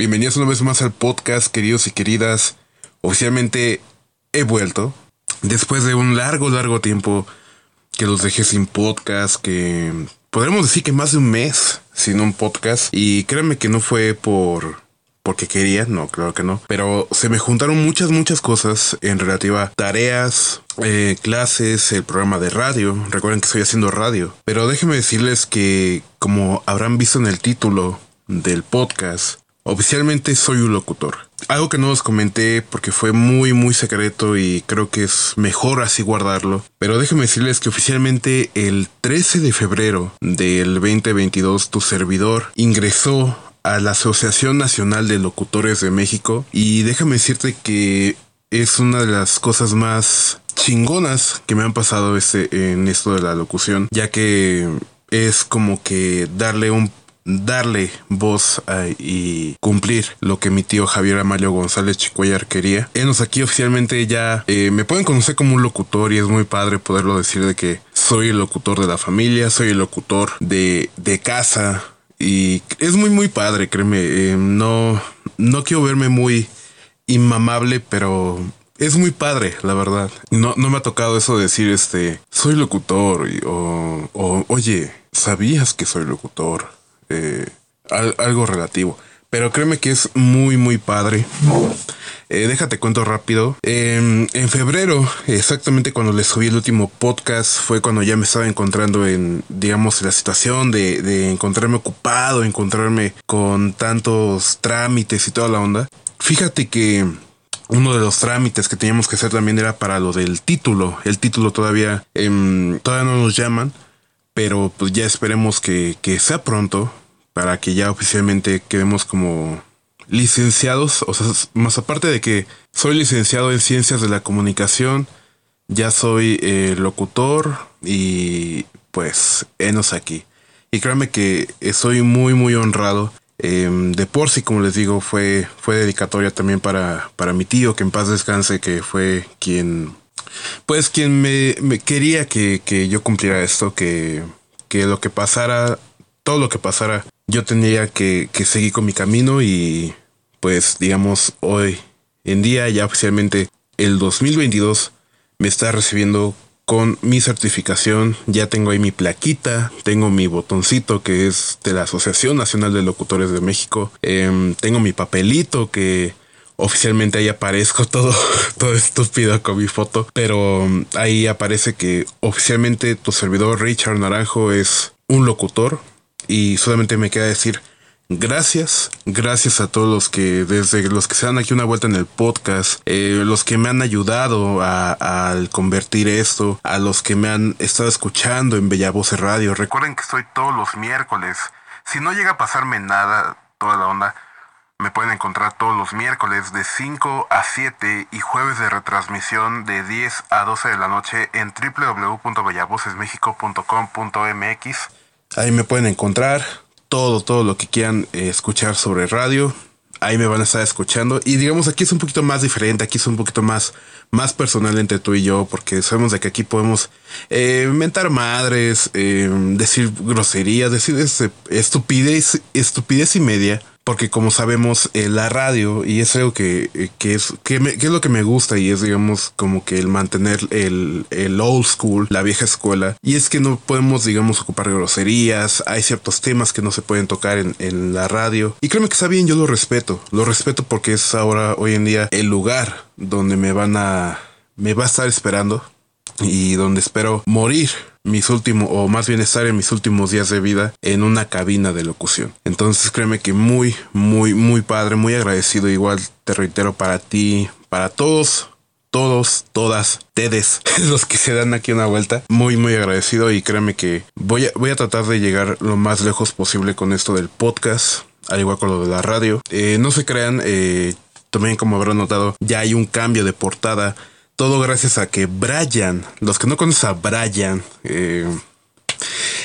Bienvenidos una vez más al podcast, queridos y queridas. Oficialmente he vuelto. Después de un largo, largo tiempo que los dejé sin podcast, que podremos decir que más de un mes sin un podcast. Y créanme que no fue por porque quería, no, claro que no. Pero se me juntaron muchas, muchas cosas en relativa a tareas, eh, clases, el programa de radio. Recuerden que estoy haciendo radio. Pero déjenme decirles que, como habrán visto en el título del podcast, oficialmente soy un locutor. Algo que no os comenté porque fue muy muy secreto y creo que es mejor así guardarlo. Pero déjenme decirles que oficialmente el 13 de febrero del 2022 tu servidor ingresó a la Asociación Nacional de Locutores de México y déjame decirte que es una de las cosas más chingonas que me han pasado este, en esto de la locución, ya que es como que darle un darle voz y cumplir lo que mi tío Javier Amalio González Chicuellar quería. Enos aquí oficialmente ya eh, me pueden conocer como un locutor y es muy padre poderlo decir de que soy el locutor de la familia, soy el locutor de, de casa, y es muy, muy padre, créeme. Eh, no, no quiero verme muy inmamable, pero es muy padre, la verdad. No, no me ha tocado eso de decir, este, soy locutor o, o, oye, ¿sabías que soy locutor? Eh, algo relativo. Pero créeme que es muy, muy padre. Eh, déjate cuento rápido. Em, en febrero, exactamente cuando le subí el último podcast, fue cuando ya me estaba encontrando en, digamos, la situación de, de encontrarme ocupado, encontrarme con tantos trámites y toda la onda. Fíjate que uno de los trámites que teníamos que hacer también era para lo del título. El título todavía, eh, todavía no nos llaman, pero pues ya esperemos que, que sea pronto para que ya oficialmente quedemos como licenciados, o sea, más aparte de que soy licenciado en ciencias de la comunicación, ya soy eh, locutor y pues enos aquí. Y créanme que soy muy muy honrado. Em, de por sí, como les digo, fue, fue dedicatoria también para, para mi tío, que en paz descanse, que fue quien, pues quien me, quería que, que, yo cumpliera esto, que, que lo que pasara, todo lo que pasara, yo tendría que, seguir con mi camino y pues digamos hoy en día ya oficialmente el 2022 me está recibiendo con mi certificación. Ya tengo ahí mi plaquita, tengo mi botoncito que es de la Asociación Nacional de Locutores de México. Em, tengo mi papelito que oficialmente ahí aparezco todo, todo estúpido con mi foto. Pero em, ahí aparece que oficialmente tu servidor Richard Naranjo es un locutor y solamente me queda decir gracias, gracias a todos los que desde los que se dan aquí una vuelta en el podcast, eh, los que me han ayudado al convertir esto, a los que me han estado escuchando en Bella Voz Radio. Recuerden que estoy todos los miércoles. Si no llega a pasarme nada, toda la onda, me pueden encontrar todos los miércoles de 5 a 7 y jueves de retransmisión de 10 a 12 de la noche en www.bellavocesmexico.com.mx. Ahí me pueden encontrar todo, todo lo que quieran eh, escuchar sobre radio. Ahí me van a estar escuchando. Y digamos, aquí es un poquito más diferente, aquí es un poquito más, más personal entre tú y yo, porque sabemos de que aquí podemos eh, inventar madres, eh, decir groserías, decir estupidez, estupidez y media porque como sabemos eh, la radio y es algo que, eh, que es que, es lo que me gusta y es digamos como que el mantener el, el, old school la vieja escuela y es que no podemos digamos ocupar groserías hay ciertos temas que no se pueden tocar en, en la radio y créeme que está bien yo lo respeto lo respeto porque es ahora hoy en día el lugar donde me van a me va a estar esperando y donde espero morir mis últimos, o más bien estar en mis últimos días de vida en una cabina de locución. Entonces créeme que muy, muy, muy padre, muy agradecido. Igual te reitero para ti, para todos, todos, todas, ustedes, los que se dan aquí una vuelta. Muy, muy agradecido y créeme que voy a, voy a tratar de llegar lo más lejos posible con esto del podcast, al igual con lo de la radio. Eh, no se crean, eh, también como habrán notado, ya hay un cambio de portada todo gracias a que Brian, los que no conocen a Brian, eh,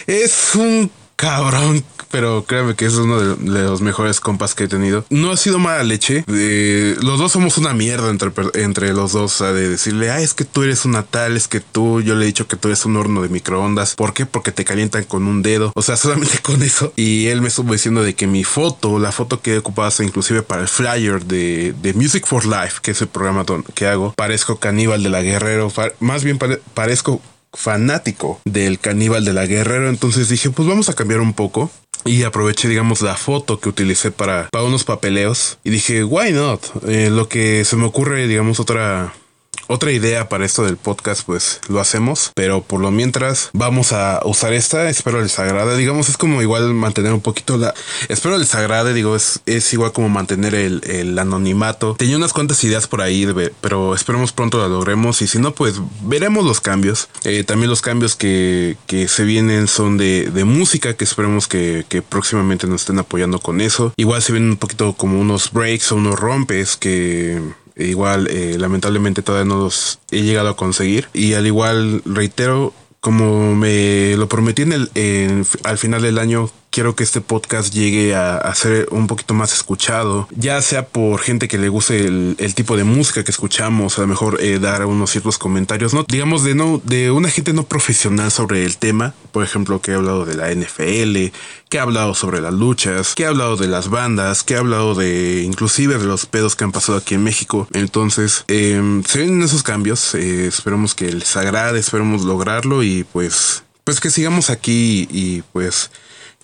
es un cabrón pero créeme que es uno de, los mejores compas que he tenido. No ha sido mala leche. los dos somos una mierda entre, entre los dos. de decirle, ah, es que tú eres una tal, es que tú, yo le he dicho que tú eres un horno de microondas. ¿Por qué? Porque te calientan con un dedo. O sea, solamente con eso. Y él me estuvo diciendo de que mi foto, la foto que he ocupado inclusive para el flyer de, de Music for Life, que es el programa que hago, parezco caníbal de la guerrero. Más bien parezco fanático del caníbal de la guerrero. Entonces dije, pues vamos a cambiar un poco. Y aproveché, digamos, la foto que utilicé para, para unos papeleos. Y dije, why not? Eh, lo que se me ocurre, digamos, otra otra idea para esto del podcast, pues lo hacemos, pero por lo mientras vamos a usar esta. Espero les agrade. Digamos, es como igual mantener un poquito la. Espero les agrade. Digo, es, es igual como mantener el, anonimato. Tenía unas cuantas ideas por ahí, pero esperemos pronto la logremos. Y si no, pues veremos los cambios. Eh, también los cambios que, que se vienen son de, de música, que esperemos que, que próximamente nos estén apoyando con eso. Igual se vienen un poquito como unos breaks o unos rompes que Igual, eh, lamentablemente todavía no los he llegado a conseguir. Y al igual, reitero, como me lo prometí en el, al final del año, quiero que este podcast llegue a, ser un poquito más escuchado, ya sea por gente que le guste el, tipo de música que escuchamos, a lo mejor eh, dar unos ciertos comentarios, no digamos de no de una gente no profesional sobre el tema, por ejemplo, que ha hablado de la NFL, que ha hablado sobre las luchas, que ha hablado de las bandas, que ha hablado de inclusive de los pedos que han pasado aquí en México. Entonces, em, se ven esos cambios, eh, esperemos que les agrade, esperemos lograrlo y pues pues que sigamos aquí y pues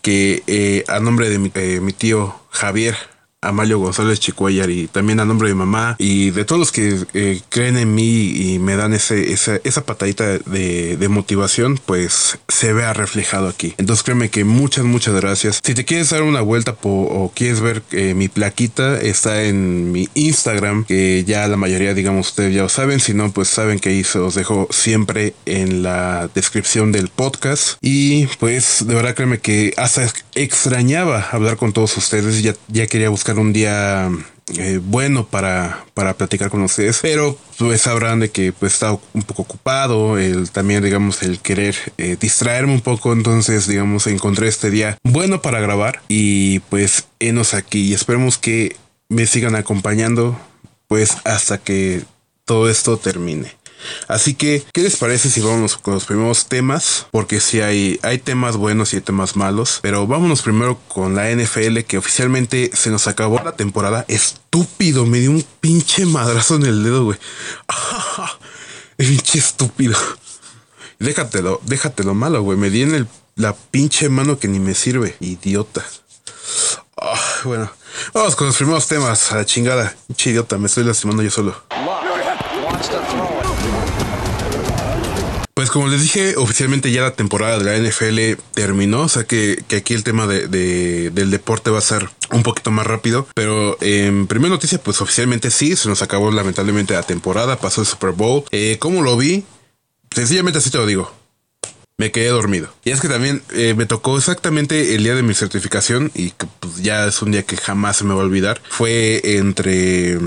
que eh, a nombre de mi, eh, mi tío Javier Amalio González Chicuellar y también a nombre de mi mamá y de todos los que eh, creen en mí y me dan ese, esa, esa patadita de, de, motivación, pues se vea reflejado aquí. Entonces créeme que muchas, muchas gracias. Si te quieres dar una vuelta o quieres ver eh, mi plaquita, está en mi Instagram, que ya la mayoría, digamos, ustedes ya lo saben. Si no, pues saben que ahí se los dejo siempre en la descripción del podcast. Y pues de verdad créeme que hasta extrañaba hablar con todos ustedes. Ya, ya quería buscar un día eh, bueno para, para platicar con ustedes, pero pues sabrán de que pues está un poco ocupado, el también digamos el querer eh, distraerme un poco, entonces digamos encontré este día bueno para grabar y pues enos aquí y esperemos que me sigan acompañando pues hasta que todo esto termine. Así que, ¿qué les parece si vamos con los primeros temas? Porque si hay, hay temas buenos y hay temas malos. Pero vámonos primero con la NFL que oficialmente se nos acabó la temporada. Estúpido, me dio un pinche madrazo en el dedo, güey. pinche estúpido. Déjatelo, déjatelo malo, güey. Me di en el, la pinche mano que ni me sirve. Idiota. Ah, bueno, vamos con los primeros temas. A la chingada. Pinche idiota, me estoy lastimando yo solo. Pues como les dije, oficialmente ya la temporada de la NFL terminó, o sea que, aquí el tema de, del deporte va a ser un poquito más rápido, pero en primera noticia, pues oficialmente sí, se nos acabó lamentablemente la temporada, pasó el Super Bowl. Eh, ¿Cómo lo vi? Sencillamente así te lo digo. Me quedé dormido. Y es que también eh, me tocó exactamente el día de mi certificación y que pues, ya es un día que jamás se me va a olvidar. Fue entre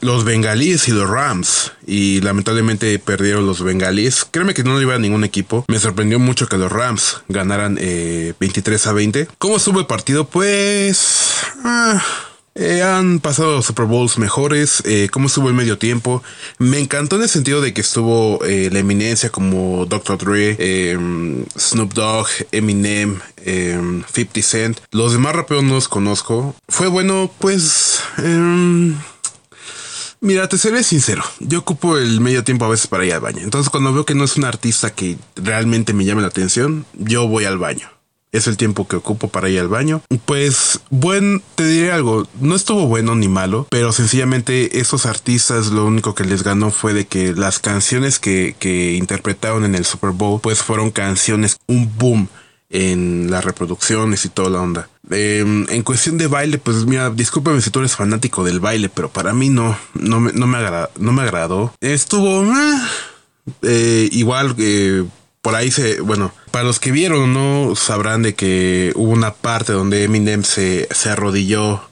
los bengalíes y los Rams. Y lamentablemente perdieron los bengalíes. Créeme que no iba a ningún equipo. Me sorprendió mucho que los Rams ganaran 23 eh, a 20. ¿Cómo estuvo el partido? Pues... Ah, eh, han pasado Super Bowls mejores. Eh, ¿Cómo estuvo el medio tiempo? Me encantó en el sentido de que estuvo la eminencia como Dr. Dre, em, Snoop Dogg, Eminem, 50 em, Cent. Los demás raperos no los conozco. Fue bueno, pues... Mira, te seré sincero. Yo ocupo el medio tiempo a veces para ir al baño. Entonces, cuando veo que no es un artista que realmente me llame la atención, yo voy al baño. Es el tiempo que ocupo para ir al baño. Pues, bueno, te diré algo. No estuvo bueno ni malo, pero sencillamente esos artistas lo único que les ganó fue de que las canciones que, que interpretaron en el Super Bowl, pues fueron canciones, un boom en las reproducciones y toda la onda. Em, en cuestión de baile, pues mira, discúlpame si tú eres fanático del baile, pero para mí no, no me, no me, no me agradó. Estuvo eh, eh, igual que por ahí se, bueno, para los que vieron, no sabrán de que hubo una parte donde Eminem se, se arrodilló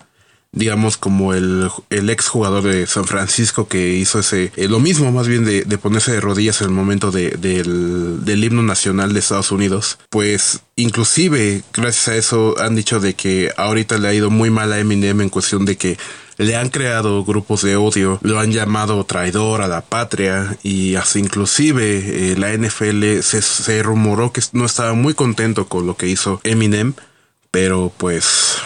digamos como el, el ex jugador de San Francisco que hizo ese, eh, lo mismo más bien de, ponerse de rodillas en el momento del, del himno nacional de Estados Unidos, pues inclusive gracias a eso han dicho de que ahorita le ha ido muy mal a Eminem en cuestión de que le han creado grupos de odio, lo han llamado traidor a la patria y hasta inclusive eh, la NFL se, se rumoró que no estaba muy contento con lo que hizo Eminem, pero pues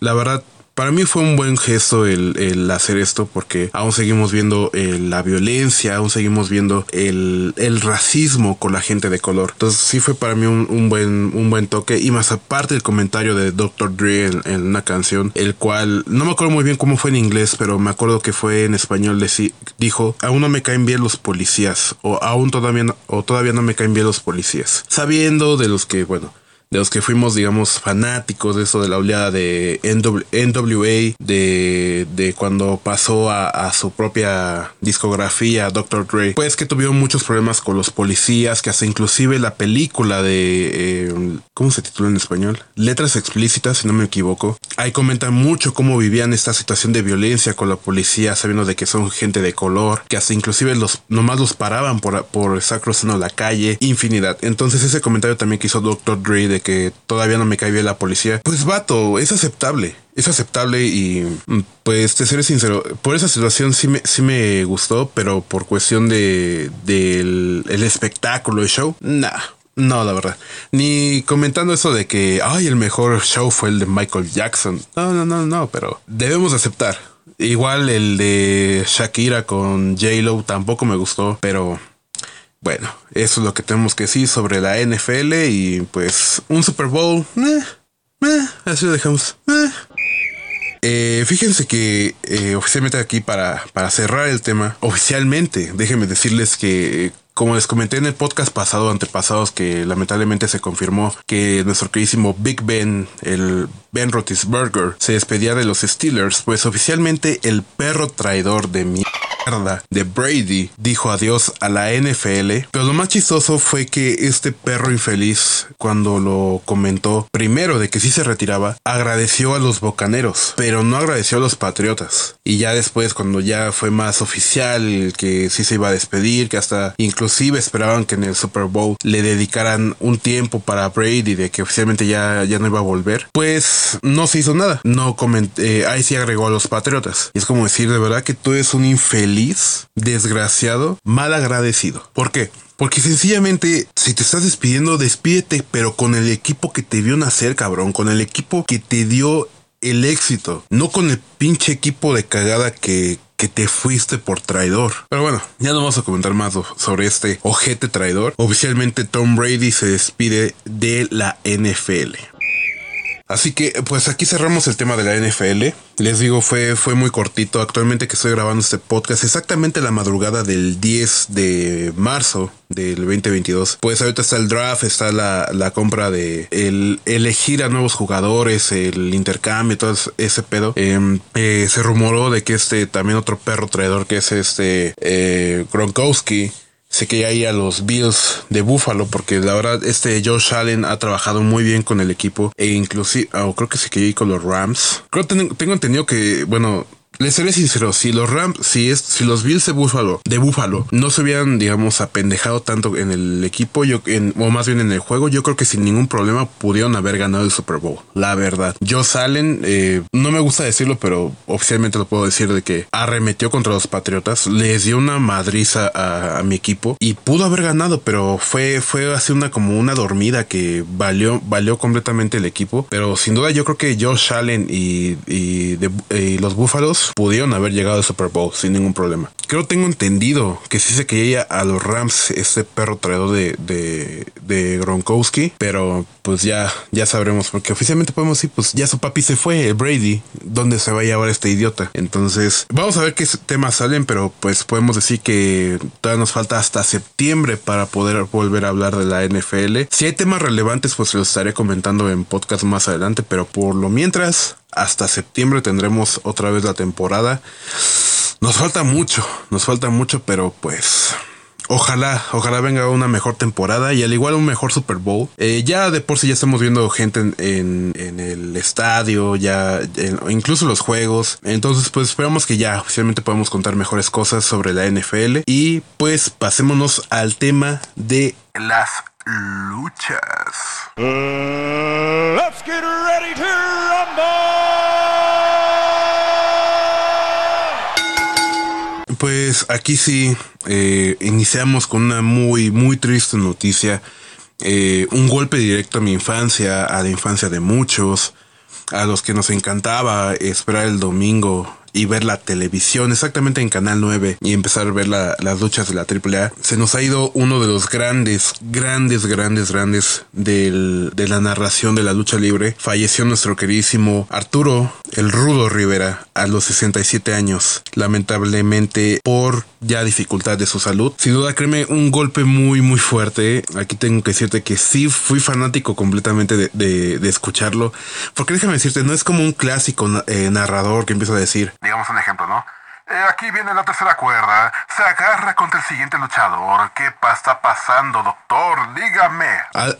la verdad para mí fue un buen gesto el, hacer esto porque aún seguimos viendo eh, la violencia, aún seguimos viendo el, racismo con la gente de color. Entonces sí fue para mí un, buen, un buen toque y más aparte el comentario de Dr. Dre en, una canción, el cual no me acuerdo muy bien cómo fue en inglés, pero me acuerdo que fue en español, dijo, aún no me caen bien los policías o aún todavía o todavía no me caen bien los policías. Sabiendo de los que, bueno, de los que fuimos, digamos, fanáticos de eso de la oleada de NWA, de, de cuando pasó a, su propia discografía, Dr. Dre, pues que tuvieron muchos problemas con los policías, que hasta inclusive la película de, eh, ¿cómo se titula en español? Letras explícitas, si no me equivoco. Ahí comentan mucho cómo vivían esta situación de violencia con la policía, sabiendo de que son gente de color, que hasta inclusive los, nomás los paraban por, por estar cruzando la calle, infinidad. Entonces ese comentario también que hizo Dr. Dre de que todavía no me cae bien la policía, pues vato, es aceptable. Es aceptable y mm, pues te seré sincero, por esa situación sí me, sí me gustó, pero por cuestión de del el espectáculo, el show, nah, no, la verdad. Ni comentando eso de que, ay, el mejor show fue el de Michael Jackson. No, no, no, no, pero debemos aceptar. Igual el de Shakira con J-Lo tampoco me gustó, pero bueno, eso es lo que tenemos que decir sobre la NFL y pues un Super Bowl. Eh, eh, así lo dejamos. Eh. fíjense que oficialmente aquí para, para cerrar el tema, oficialmente, déjenme decirles que como les comenté en el podcast pasado, antepasados, que lamentablemente se confirmó que nuestro queridísimo Big Ben, el Ben Roethlisberger, se despedía de los Steelers, pues oficialmente el perro traidor de de Brady dijo adiós a la NFL. Pero lo más chistoso fue que este perro infeliz, cuando lo comentó primero de que sí se retiraba, agradeció a los bocaneros, pero no agradeció a los patriotas. Y ya después, cuando ya fue más oficial que sí se iba a despedir, que hasta inclusive esperaban que en el Super Bowl le dedicaran un tiempo para Brady de que oficialmente ya, ya no iba a volver, pues no se hizo nada. No comenté, eh, ahí sí agregó a los patriotas. Y es como decir, de verdad que tú eres un infeliz desgraciado, mal agradecido. ¿Por qué? Porque sencillamente, si te estás despidiendo, despídete, pero con el equipo que te vio nacer, cabrón, con el equipo que te dio el éxito, no con el pinche equipo de cagada que, que te fuiste por traidor. Pero bueno, ya no vamos a comentar más sobre este ojete traidor. Oficialmente Tom Brady se despide de la NFL. Así que pues aquí cerramos el tema de la NFL. Les digo, fue, fue muy cortito. Actualmente que estoy grabando este podcast, exactamente la madrugada del 10 de marzo del 2022. Pues ahorita está el draft, está la, la compra de el elegir a nuevos jugadores, el intercambio, todo ese pedo. Em, eh, se rumoró de que este también otro perro traidor que es este eh, Gronkowski Sé que hay a los Bills de Buffalo porque la verdad este Josh Allen ha trabajado muy bien con el equipo e inclusive, o creo que se quedó ahí con los Rams. Creo tengo entendido que, bueno, les seré sincero, si los Rams, si es, si los Bills de Buffalo, de Buffalo, no se hubieran, digamos, apendejado tanto en el equipo, yo, en, o más bien en el juego, yo creo que sin ningún problema pudieron haber ganado el Super Bowl. La verdad. Yo salen, eh, no me gusta decirlo, pero oficialmente lo puedo decir de que arremetió contra los Patriotas, les dio una madriza a, mi equipo y pudo haber ganado, pero fue, fue así una como una dormida que valió, valió completamente el equipo. Pero sin duda yo creo que Josh Allen y, y, y los Búfalos pudieron haber llegado al Super Bowl sin ningún problema. Creo tengo entendido que sí se quería a los Rams este perro traidor de, de, de, Gronkowski, pero pues ya, ya sabremos, porque oficialmente podemos decir, pues ya su papi se fue, el Brady, ¿dónde se va a llevar este idiota? Entonces, vamos a ver qué temas salen, pero pues podemos decir que todavía nos falta hasta septiembre para poder volver a hablar de la NFL. Si hay temas relevantes, pues los estaré comentando en podcast más adelante, pero por lo mientras, hasta septiembre tendremos otra vez la temporada. Nos falta mucho, nos falta mucho, pero pues ojalá, ojalá venga una mejor temporada y al igual un mejor Super Bowl. Eh, ya de por sí ya estamos viendo gente en, el estadio, ya incluso los juegos. Entonces, pues esperamos que ya oficialmente podamos contar mejores cosas sobre la NFL. Y pues pasémonos al tema de las luchas. Let's get ready to Pues aquí sí, eh, iniciamos con una muy, muy triste noticia. Eh, un golpe directo a mi infancia, a la infancia de muchos, a los que nos encantaba esperar el domingo y ver la televisión exactamente en Canal 9 y empezar a ver las luchas de la AAA, se nos ha ido uno de los grandes, grandes, grandes, grandes del, de la narración de la lucha libre. Falleció nuestro queridísimo Arturo el Rudo Rivera a los 67 años, lamentablemente por ya dificultad de su salud. Sin duda, créeme, un golpe muy, muy fuerte. Aquí tengo que decirte que sí fui fanático completamente de, de, escucharlo, porque déjame decirte, no es como un clásico eh, narrador que empieza a decir, digamos un ejemplo, ¿no? Eh, aquí viene la tercera cuerda. Se agarra contra el siguiente luchador. ¿Qué está pasando, doctor? Dígame.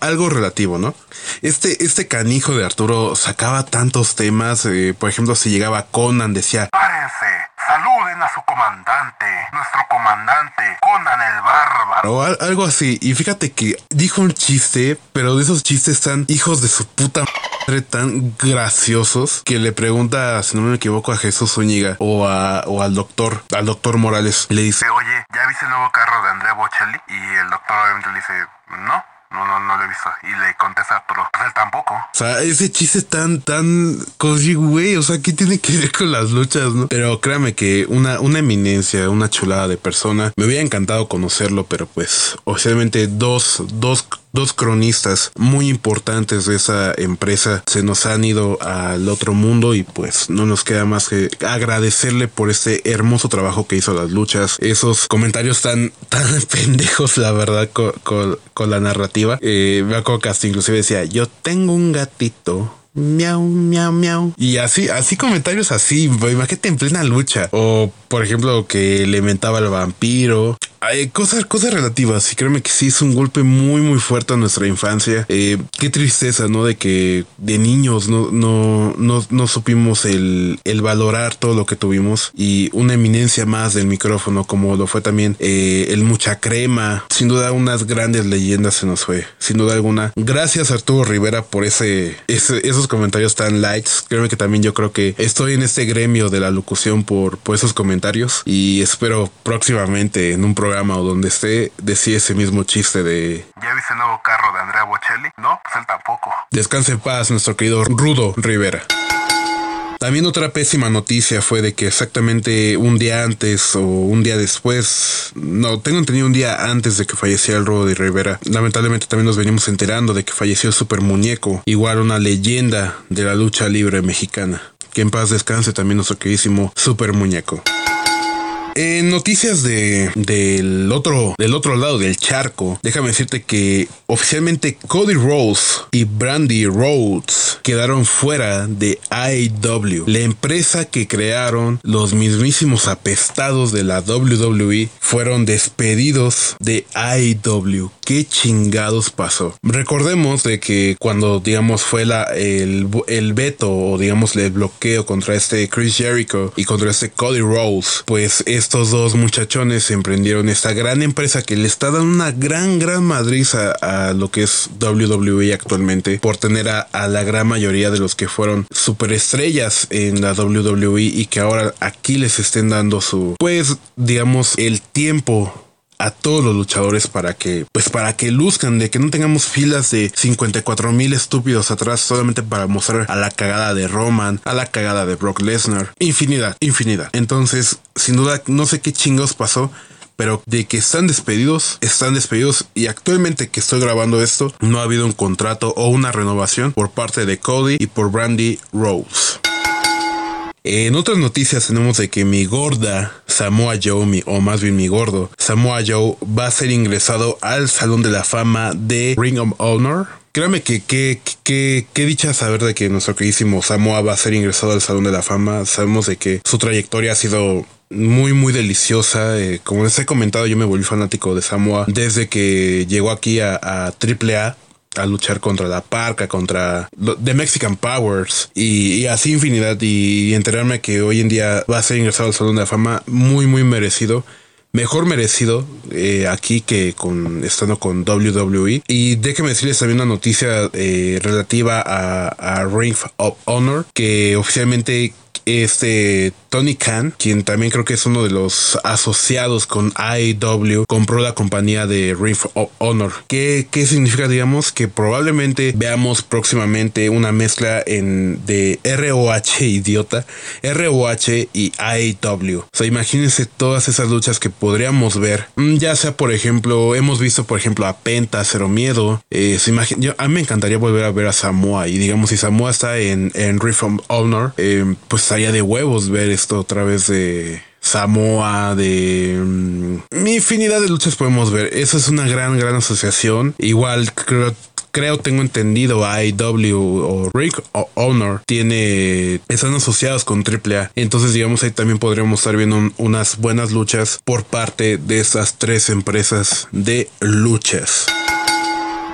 algo relativo, ¿no? Este, este canijo de Arturo sacaba tantos temas. Eh, por ejemplo, si llegaba Conan, decía: Párense, saluden a su comandante, nuestro comandante, Conan el Bárbaro. O algo así. Y fíjate que dijo un chiste, pero de esos chistes tan hijos de su puta madre, tan graciosos, que le pregunta, si no me equivoco, a Jesús Zúñiga o, a, o al doctor, al doctor Morales. Le dice, oye, ¿ya viste el nuevo carro de Andrea Bocelli? Y el doctor obviamente le dice, no. No, no, no lo he visto. Y le contesta Arturo, pues él tampoco. O sea, ese chiste tan, tan, güey, o sea, ¿qué tiene que ver con las luchas, no? Pero créame que una, una eminencia, una chulada de persona. Me hubiera encantado conocerlo, pero pues, oficialmente dos, dos dos cronistas muy importantes de esa empresa se nos han ido al otro mundo y pues no nos queda más que agradecerle por este hermoso trabajo que hizo las luchas, esos comentarios tan, tan pendejos, la verdad, con, la narrativa. Eh, me acuerdo que inclusive decía, yo tengo un gatito miau, miau, miau. Y así, así comentarios así, imagínate en plena lucha. O, por ejemplo, que le mentaba al vampiro. Hay cosas, cosas relativas. Y créeme que sí es un golpe muy, muy fuerte a nuestra infancia. Eh, qué tristeza, ¿no? De que de niños no, no, no, supimos el, el, valorar todo lo que tuvimos. Y una eminencia más del micrófono, como lo fue también eh, el Mucha Crema. Sin duda, unas grandes leyendas se nos fue. Sin duda alguna. Gracias, Arturo Rivera, por ese, esos comentarios tan lights. Créeme que también yo creo que estoy en este gremio de la locución por, por esos comentarios. Y espero próximamente en un programa o donde esté decía ese mismo chiste de ¿Ya viste el nuevo carro de Andrea Bocelli? No, pues él tampoco. Descanse en paz, nuestro querido Rudo Rivera. También otra pésima noticia fue de que exactamente un día antes o un día después, no, tengo entendido un día antes de que falleciera el Rudo de Rivera, lamentablemente también nos venimos enterando de que falleció el Super Muñeco, igual una leyenda de la lucha libre mexicana. Que en paz descanse también nuestro queridísimo Super Muñeco. En noticias de, del, otro, del otro lado del charco, déjame decirte que oficialmente Cody Rose y Brandy Rhodes quedaron fuera de IW, la empresa que crearon los mismísimos apestados de la WWE fueron despedidos de IW. ¿Qué chingados pasó? Recordemos de que cuando digamos fue la, el, el veto o digamos el bloqueo contra este Chris Jericho y contra este Cody Rose, pues es estos dos muchachones emprendieron esta gran empresa que le está dando una gran, gran madriza a lo que es WWE actualmente por tener a, la gran mayoría de los que fueron superestrellas en la WWE y que ahora aquí les estén dando su, pues, digamos, el tiempo a todos los luchadores para que, pues para que luzcan, de que no tengamos filas de 54 mil estúpidos atrás solamente para mostrar a la cagada de Roman, a la cagada de Brock Lesnar, infinidad, infinidad. Entonces, sin duda, no sé qué chingos pasó. Pero de que están despedidos, están despedidos y actualmente que estoy grabando esto, no ha habido un contrato o una renovación por parte de Cody y por Brandy Rose. En otras noticias tenemos de que mi gorda Samoa Joe, o más bien mi gordo Samoa Joe, va a ser ingresado al Salón de la Fama de Ring of Honor Créame que qué dicha saber de que nuestro queridísimo Samoa va a ser ingresado al Salón de la Fama. Sabemos de que su trayectoria ha sido muy muy deliciosa. Eh, como les he comentado, yo me volví fanático de Samoa desde que llegó aquí a, a AAA a luchar contra la Parca, contra The Mexican Powers y, así infinidad y, enterarme que hoy en día va a ser ingresado al Salón de la Fama muy muy merecido. Mejor merecido eh, aquí que con estando con WWE. Y déjenme decirles también una noticia eh, relativa a, a Ring of Honor que oficialmente este Tony Khan, quien también creo que es uno de los asociados con AEW, compró la compañía de Ring of Honor. ¿Qué, ¿Qué, significa, digamos, que probablemente veamos próximamente una mezcla en de ROH idiota, ROH y AEW? O sea, imagínense todas esas luchas que podríamos ver. Mm, ya sea, por ejemplo, hemos visto, por ejemplo, a Penta, Cero Miedo. Eh, a mí me encantaría volver a ver a Samoa. Y digamos, si Samoa está en, en Ring of Honor, eh, pues de huevos ver esto otra vez de Samoa, de mm, infinidad de luchas podemos ver. Eso es una gran, gran asociación. Igual creo creo tengo entendido IW o Rick o Honor tiene están asociados con AAA entonces digamos ahí también podríamos estar viendo unas buenas luchas por parte de esas tres empresas de luchas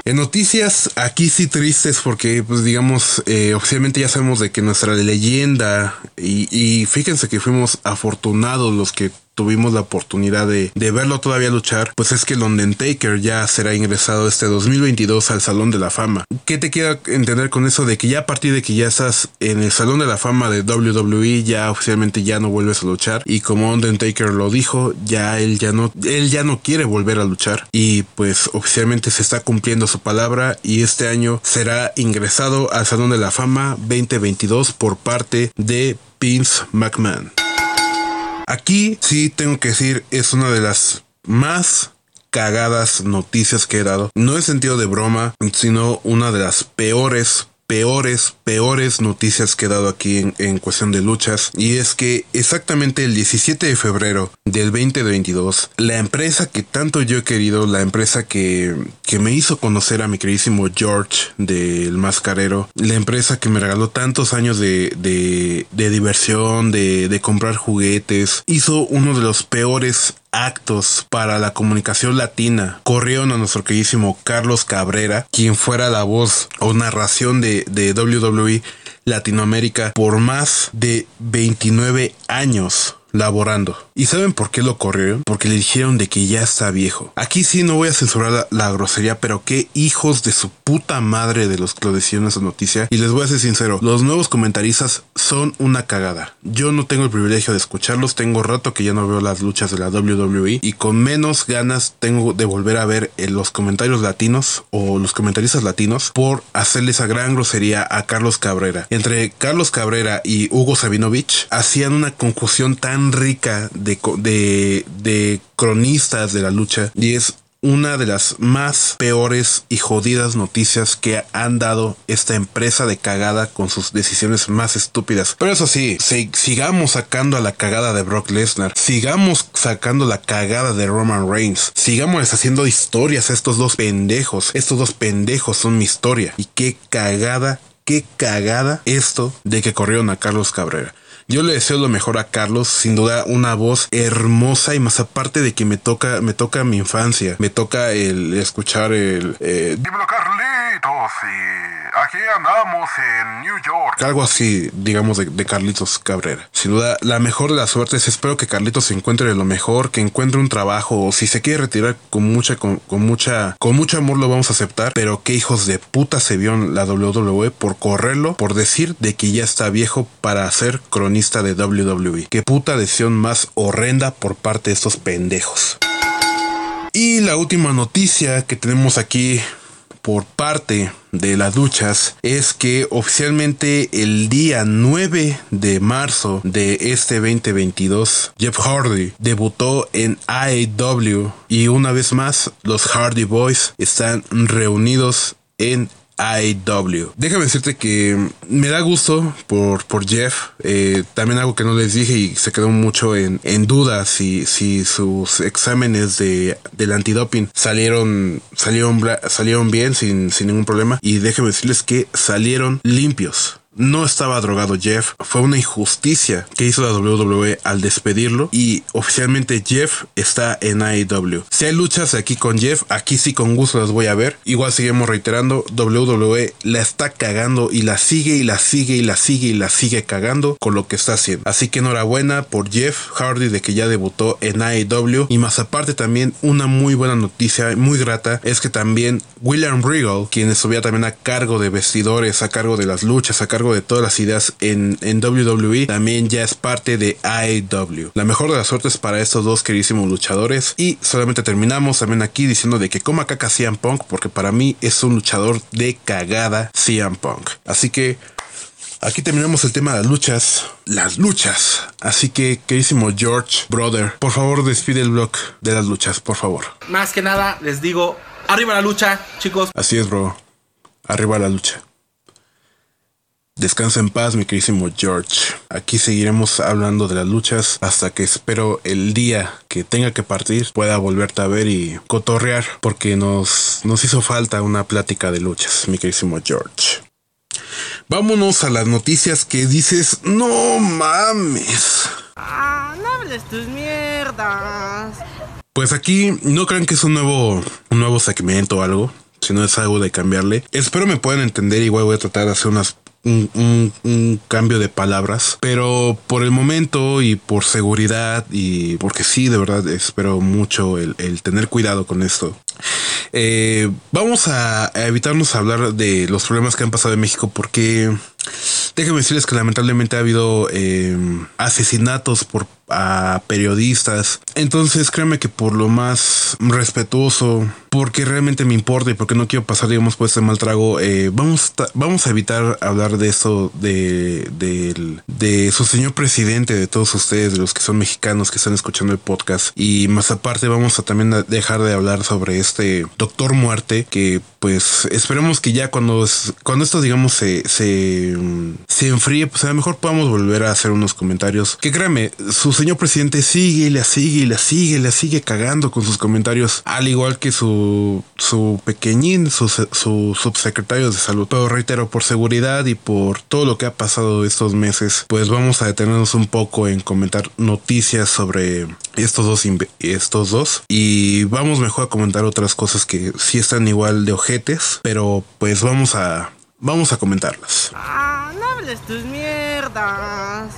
en noticias aquí sí tristes porque pues digamos eh, oficialmente ya sabemos de que nuestra leyenda y, y fíjense que fuimos afortunados los que tuvimos la oportunidad de, verlo todavía luchar, pues es que el Undertaker ya será ingresado este 2022 al Salón de la Fama. ¿Qué te quiero entender con eso de que ya a partir de que ya estás en el Salón de la Fama de WWE, ya oficialmente ya no vuelves a luchar y como Undertaker lo dijo, ya él ya no él ya no quiere volver a luchar y pues oficialmente se está cumpliendo su palabra y este año será ingresado al Salón de la Fama 2022 por parte de Vince McMahon. Aquí sí tengo que decir, es una de las más cagadas noticias que he dado. No en sentido de broma, sino una de las peores peores, peores noticias que he dado aquí en, cuestión de luchas. Y es que exactamente el 17 de febrero del 2022, la empresa que tanto yo he querido, la empresa que, que me hizo conocer a mi queridísimo George del Mascarero, la empresa que me regaló tantos años de, de, de diversión, de, de comprar juguetes, hizo uno de los peores actos para la comunicación latina corrieron a nuestro queridísimo Carlos Cabrera, quien fuera la voz o narración de, de WWE Latinoamérica por más de 29 años laborando. ¿Y saben por qué lo corrieron? Porque le dijeron de que ya está viejo. Aquí sí no voy a censurar la, grosería, pero qué hijos de su puta madre de los que lo decían esa noticia. Y les voy a ser sincero, los nuevos comentaristas son una cagada. Yo no tengo el privilegio de escucharlos, tengo rato que ya no veo las luchas de la WWE y con menos ganas tengo de volver a ver en los comentarios latinos o los comentaristas latinos por hacerle esa gran grosería a Carlos Cabrera. Entre Carlos Cabrera y Hugo Sabinovich hacían una conjunción tan rica de, de, cronistas de la lucha y es una de las más peores y jodidas noticias que han dado esta empresa de cagada con sus decisiones más estúpidas. Pero eso sí, sigamos sacando a la cagada de Brock Lesnar, sigamos sacando la cagada de Roman Reigns, sigamos haciendo historias a estos dos pendejos. Estos dos pendejos son mi historia. Y qué cagada, qué cagada esto de que corrieron a Carlos Cabrera. Yo le deseo lo mejor a Carlos, sin duda una voz hermosa y más aparte de que me toca, me toca mi infancia, me toca el escuchar el... Eh, Carlitos y aquí andamos en New York. Algo así, digamos, de, Carlitos Cabrera. Sin duda, la mejor de las suertes. Espero que Carlitos se encuentre lo mejor, que encuentre un trabajo o si se quiere retirar con mucha, con, mucha, con mucho amor lo vamos a aceptar. Pero qué hijos de puta se vio en la WWE por correrlo, por decir de que ya está viejo para ser cronista de WWE. Qué puta decisión más horrenda por parte de estos pendejos. Y la última noticia que tenemos aquí por parte de las duchas es que oficialmente el día 9 de marzo de este 2022 Jeff Hardy debutó en AEW y una vez más los Hardy Boys están reunidos en AEW. Déjame decirte que me da gusto por, por Jeff. Eh, también algo que no les dije y se quedó mucho en, en duda si, si sus exámenes de, del antidoping salieron, salieron, salieron bien sin, sin ningún problema. Y déjame decirles que salieron limpios. No estaba drogado Jeff. Fue una injusticia que hizo la WWE al despedirlo. Y oficialmente Jeff está en AEW. Si hay luchas aquí con Jeff, aquí sí con gusto las voy a ver. Igual seguimos reiterando, WWE la está cagando y la sigue y la sigue y la sigue y la sigue cagando con lo que está haciendo. Así que enhorabuena por Jeff Hardy de que ya debutó en AEW. Y más aparte también una muy buena noticia, muy grata, es que también William Regal, quien estuviera también a cargo de vestidores, a cargo de las luchas, a cargo de todas las ideas en, en WWE, también ya es parte de AEW. La mejor de las suertes para estos dos queridísimos luchadores. Y solamente terminamos también aquí diciendo de que coma caca CM Punk, porque para mí es un luchador de cagada CM Punk. Así que Aquí terminamos el tema de las luchas. Las luchas. Así que, queridísimo George, brother, por favor despide el blog de las luchas, por favor. Más que nada, les digo, arriba la lucha, chicos. Así es, bro. Arriba la lucha. Descansa en paz, mi queridísimo George. Aquí seguiremos hablando de las luchas hasta que espero el día que tenga que partir pueda volverte a ver y cotorrear porque nos, nos hizo falta una plática de luchas, mi queridísimo George. Vámonos a las noticias que dices, no mames. Ah, no hables tus mierdas. Pues aquí no crean que es un nuevo, un nuevo segmento o algo, sino es algo de cambiarle. Espero me puedan entender, igual voy a tratar de hacer unas un, cambio de palabras, pero por el momento y por seguridad y porque sí, de verdad espero mucho el, tener cuidado con esto. Eh, vamos a, evitarnos hablar de los problemas que han pasado en México porque déjenme decirles que lamentablemente ha habido eh, asesinatos por periodistas. Entonces créanme que por lo más respetuoso, porque realmente me importa y porque no quiero pasar, digamos, por este mal trago, eh, vamos, vamos a evitar hablar de eso, de, de, de su señor presidente, de todos ustedes, de los que son mexicanos que están escuchando el podcast. Y más aparte vamos a también dejar de hablar sobre este doctor muerte, que pues esperemos que ya cuando, cuando esto, digamos, se, se, se enfríe, pues a lo mejor podamos volver a hacer unos comentarios. Que créanme, sus señor presidente sigue y la sigue y la sigue la sigue cagando con sus comentarios, al igual que su, su pequeñín, su, su subsecretario de salud. Pero reitero, por seguridad y por todo lo que ha pasado estos meses, pues vamos a detenernos un poco en comentar noticias sobre estos dos, estos dos y vamos mejor a comentar otras cosas que sí están igual de ojetes, pero pues vamos a vamos a comentarlas. Ah, no hables tus mierdas.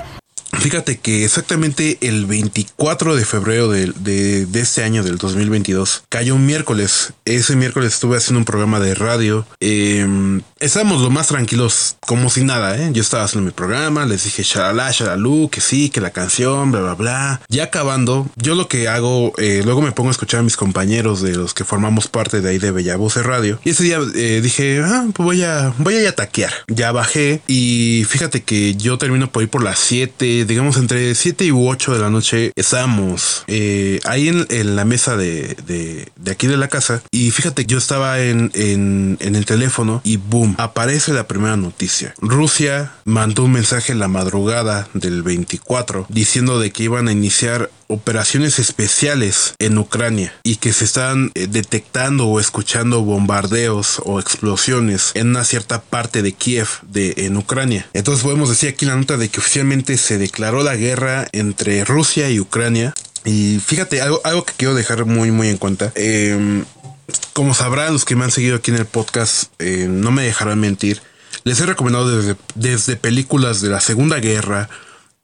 Fíjate que exactamente el 24 de febrero de, de, este año, del 2022, cayó un miércoles. Ese miércoles estuve haciendo un programa de radio. Eh, estábamos lo más tranquilos, como si nada, ¿eh? Yo estaba haciendo mi programa, les dije shalala, shalalú, que sí, que la canción, bla, bla, bla. Ya acabando, yo lo que hago, eh, luego me pongo a escuchar a mis compañeros de los que formamos parte de ahí de Bella Voz Radio. Y ese día eh, dije, ah, pues voy a, voy a ir taquear. Ya bajé y fíjate que yo termino por ir por las 7, digamos entre 7 y 8 de la noche. Estábamos eh, ahí en, la mesa de, de, de, aquí de la casa. Y fíjate yo estaba en, en, en el teléfono y boom aparece la primera noticia. Rusia mandó un mensaje en la madrugada del 24 diciendo de que iban a iniciar operaciones especiales en Ucrania y que se están eh, detectando o escuchando bombardeos o explosiones en una cierta parte de Kiev de en Ucrania. Entonces podemos decir aquí la nota de que oficialmente se declaró la guerra entre Rusia y Ucrania. Y fíjate, algo, algo que quiero dejar muy muy en cuenta. Eh, como sabrán los que me han seguido aquí en el podcast, eh, no me dejarán mentir. Les he recomendado desde, desde películas de la Segunda Guerra,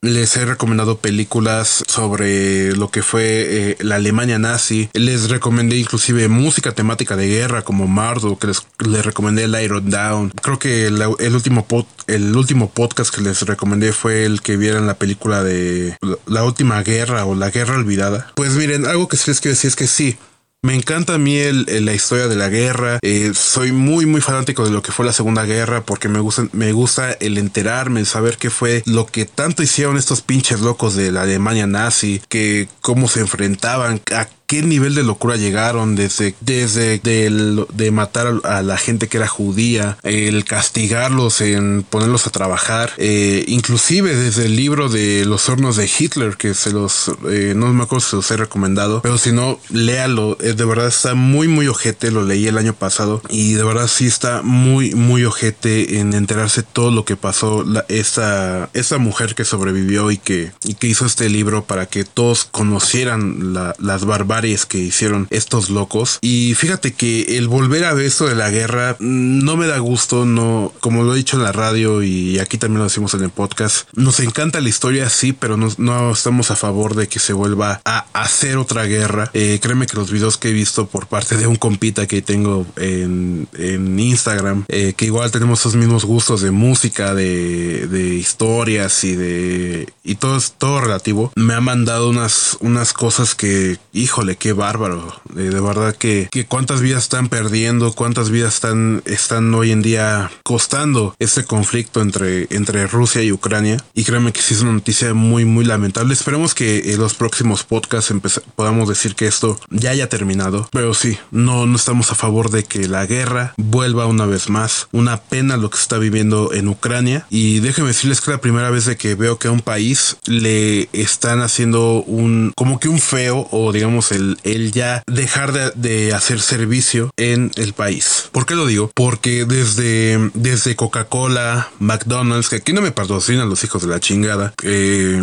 les he recomendado películas sobre lo que fue eh, la Alemania nazi. Les recomendé inclusive música temática de guerra como Mardo, que les, recomendé el Iron Down. Creo que el, último el último podcast que les recomendé fue el que vieran la película de La Última Guerra o La Guerra Olvidada. Pues miren, algo que sí les quiero decir es que sí, me encanta a mí el, la historia de la guerra. Eh, soy muy, muy fanático de lo que fue la Segunda Guerra porque me gusta, me gusta el enterarme, el saber qué fue lo que tanto hicieron estos pinches locos de la Alemania nazi, que cómo se enfrentaban, a qué nivel de locura llegaron desde, desde de matar a la gente que era judía, el castigarlos, en ponerlos a trabajar, eh, inclusive desde el libro de los hornos de Hitler, que se los, eh, no me acuerdo si los he recomendado, pero si no, léalo, eh, de verdad está muy, muy ojete, lo leí el año pasado y de verdad sí está muy, muy ojete en enterarse todo lo que pasó la, esa, esa mujer que sobrevivió y que, y que hizo este libro para que todos conocieran las barbaries que hicieron estos locos. Y fíjate que el volver a ver esto de la guerra mm, no me da gusto, no, como lo he dicho en la radio y aquí también lo decimos en el podcast, nos encanta la historia, sí, pero no, no estamos a favor de que se vuelva a hacer otra guerra. Eh, créeme que los videos que he visto por parte de un compita que tengo en, en Instagram, eh, que igual tenemos esos mismos gustos de música, de, de historias y de y todo todo relativo, me ha mandado unas, unas cosas que, híjole, qué bárbaro. Eh, de verdad que, que cuántas vidas están perdiendo, cuántas vidas están, están hoy en día costando este conflicto entre, entre Rusia y Ucrania. Y créanme que sí es una noticia muy, muy lamentable. Esperemos que en los próximos podcasts podamos decir que esto ya haya terminado. Pero sí, no, no estamos a favor de que la guerra vuelva una vez más. Una pena lo que se está viviendo en Ucrania. Y déjenme decirles que la primera vez de que veo que a un país le están haciendo un, como que un feo o digamos el, el ya dejar de, hacer servicio en el país. ¿Por qué lo digo? Porque desde, desde Coca-Cola, McDonald's, que aquí no me patrocinan los hijos de la chingada, eh,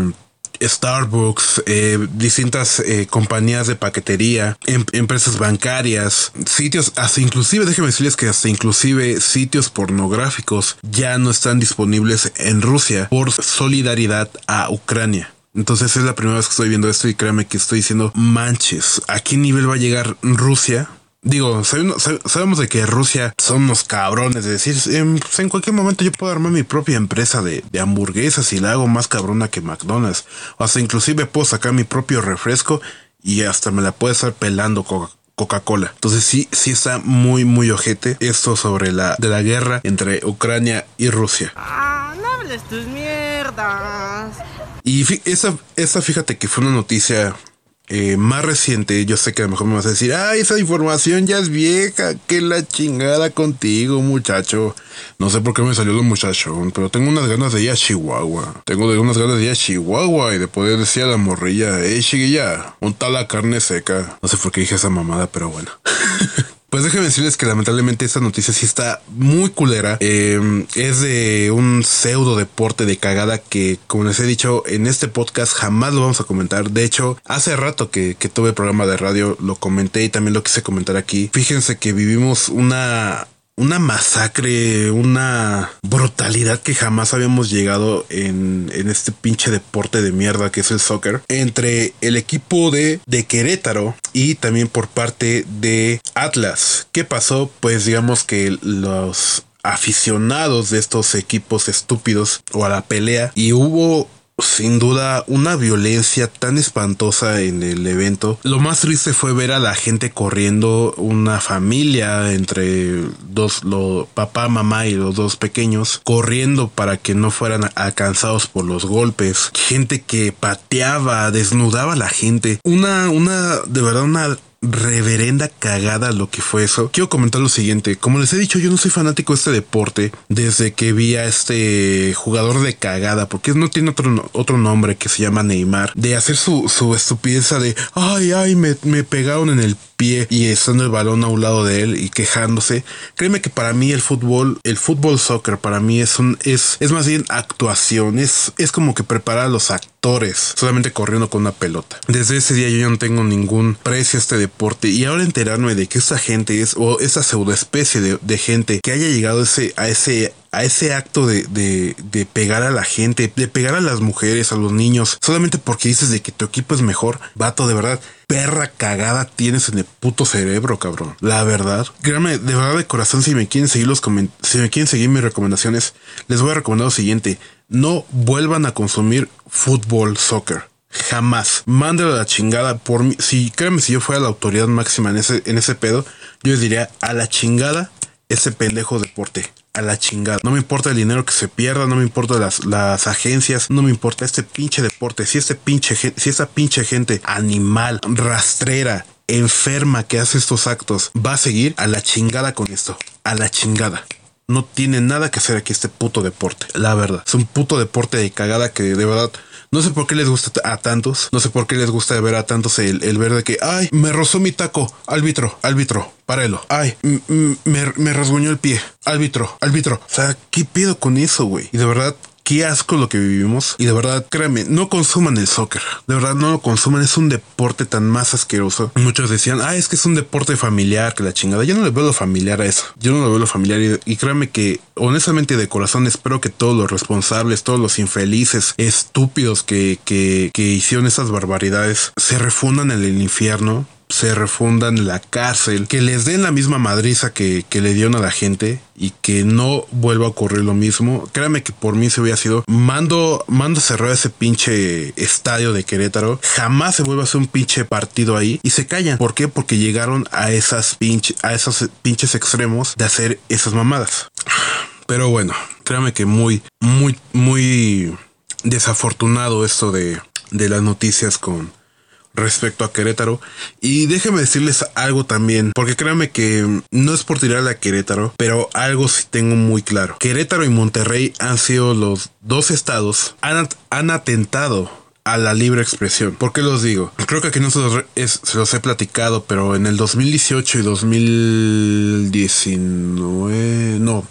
Starbucks, eh, distintas eh, compañías de paquetería, em, empresas bancarias, sitios, hasta inclusive, déjenme decirles que hasta inclusive sitios pornográficos ya no están disponibles en Rusia por solidaridad a Ucrania. Entonces es la primera vez que estoy viendo esto y créanme que estoy diciendo manches, ¿a qué nivel va a llegar Rusia Digo, sabemos de que Rusia son unos cabrones, de decir, en, pues, en cualquier momento yo puedo armar mi propia empresa de, hamburguesas y la hago más cabrona que McDonald's. O hasta inclusive puedo sacar mi propio refresco y hasta me la puedo estar pelando Coca-Cola. Entonces sí, sí está muy, muy ojete esto sobre la de la guerra entre Ucrania y Rusia. Ah, no hables tus mierdas. Y esa, esa fíjate que fue una noticia eh, más reciente, yo sé que a lo mejor me vas a decir, ah, esa información ya es vieja, que la chingada contigo, muchacho. No sé por qué me salió lo muchacho, pero tengo unas ganas de ir a Chihuahua. Tengo unas ganas de ir a Chihuahua y de poder decir a la morrilla, eh, chiquilla, tal la carne seca. No sé por qué dije esa mamada, pero bueno. Pues déjenme decirles que lamentablemente esta noticia sí está muy culera. Em, es de un pseudo deporte de cagada que, como les he dicho, en este podcast jamás lo vamos a comentar. De hecho, hace rato que, que tuve programa de radio lo comenté y también lo quise comentar aquí. Fíjense que vivimos una una masacre, una brutalidad que jamás habíamos llegado en, en, este pinche deporte de mierda que es el soccer entre el equipo de, de Querétaro y también por parte de Atlas. ¿Qué pasó? Pues digamos que los aficionados de estos equipos estúpidos o a la pelea y hubo sin duda una violencia tan espantosa en el evento. Lo más triste fue ver a la gente corriendo, una familia entre dos, lo, papá, mamá y los dos pequeños, corriendo para que no fueran alcanzados por los golpes. Gente que pateaba, desnudaba a la gente. Una, una, de verdad, una reverenda cagada lo que fue eso. Quiero comentar lo siguiente. Como les he dicho, yo no soy fanático de este deporte desde que vi a este jugador de cagada, porque no tiene otro, otro nombre que se llama Neymar, de hacer su, su estupidez de, ay, ay, me, me pegaron en el pie y estando el balón a un lado de él y quejándose. Créeme que para mí el fútbol, el fútbol soccer para mí es un, es, es más bien actuación, es, es como que preparar a los actores solamente corriendo con una pelota. Desde ese día yo no tengo ningún precio a este deporte y ahora enterarme de que esa gente es, o esa pseudoespecie de, de gente que haya llegado ese, a ese a ese acto de, de, de, pegar a la gente, de pegar a las mujeres, a los niños, solamente porque dices de que tu equipo es mejor, vato, de verdad, perra cagada tienes en el puto cerebro, cabrón. La verdad. Créanme, de verdad de corazón, si me quieren seguir los si me quieren seguir mis recomendaciones, les voy a recomendar lo siguiente. No vuelvan a consumir fútbol, soccer. Jamás. Mándelo a la chingada por mí. Si créanme, si yo fuera la autoridad máxima en ese, en ese pedo, yo les diría a la chingada ese pendejo deporte a la chingada. No me importa el dinero que se pierda, no me importa las, las agencias, no me importa este pinche deporte. Si este pinche si esa pinche gente animal, rastrera, enferma que hace estos actos va a seguir a la chingada con esto. A la chingada. No tiene nada que hacer aquí este puto deporte. La verdad. Es un puto deporte de cagada que de verdad no sé por qué les gusta a tantos. No sé por qué les gusta ver a tantos el, el ver de que, ay, me rozó mi taco. Árbitro, árbitro, párelo. Ay, me, me rasguñó el pie. Árbitro, árbitro. O sea, ¿qué pido con eso, güey? Y de verdad, qué asco lo que vivimos. Y de verdad, créanme, no consuman el soccer. De verdad, no lo consuman. Es un deporte tan más asqueroso. Muchos decían, ah, es que es un deporte familiar, que la chingada. Yo no le veo lo familiar a eso. Yo no lo veo lo familiar. Y, y créanme que, honestamente, de corazón, espero que todos los responsables, todos los infelices, estúpidos que, que, que hicieron esas barbaridades, se refundan en el infierno se refundan la cárcel, que les den la misma madriza que, que, le dieron a la gente y que no vuelva a ocurrir lo mismo. Créame que por mí se hubiera sido mando, mando cerrar ese pinche estadio de Querétaro. Jamás se vuelve a hacer un pinche partido ahí y se callan. ¿Por qué? Porque llegaron a esas pinche, a esos pinches extremos de hacer esas mamadas. Pero bueno, créame que muy, muy, muy desafortunado esto de, de las noticias con, respecto a Querétaro. Y déjenme decirles algo también, porque créanme que no es por tirarle a Querétaro, pero algo sí tengo muy claro. Querétaro y Monterrey han sido los dos estados, han, han atentado a la libre expresión. ¿Por qué los digo? Creo que aquí no se los, he platicado, pero en el 2018 y 2019, no,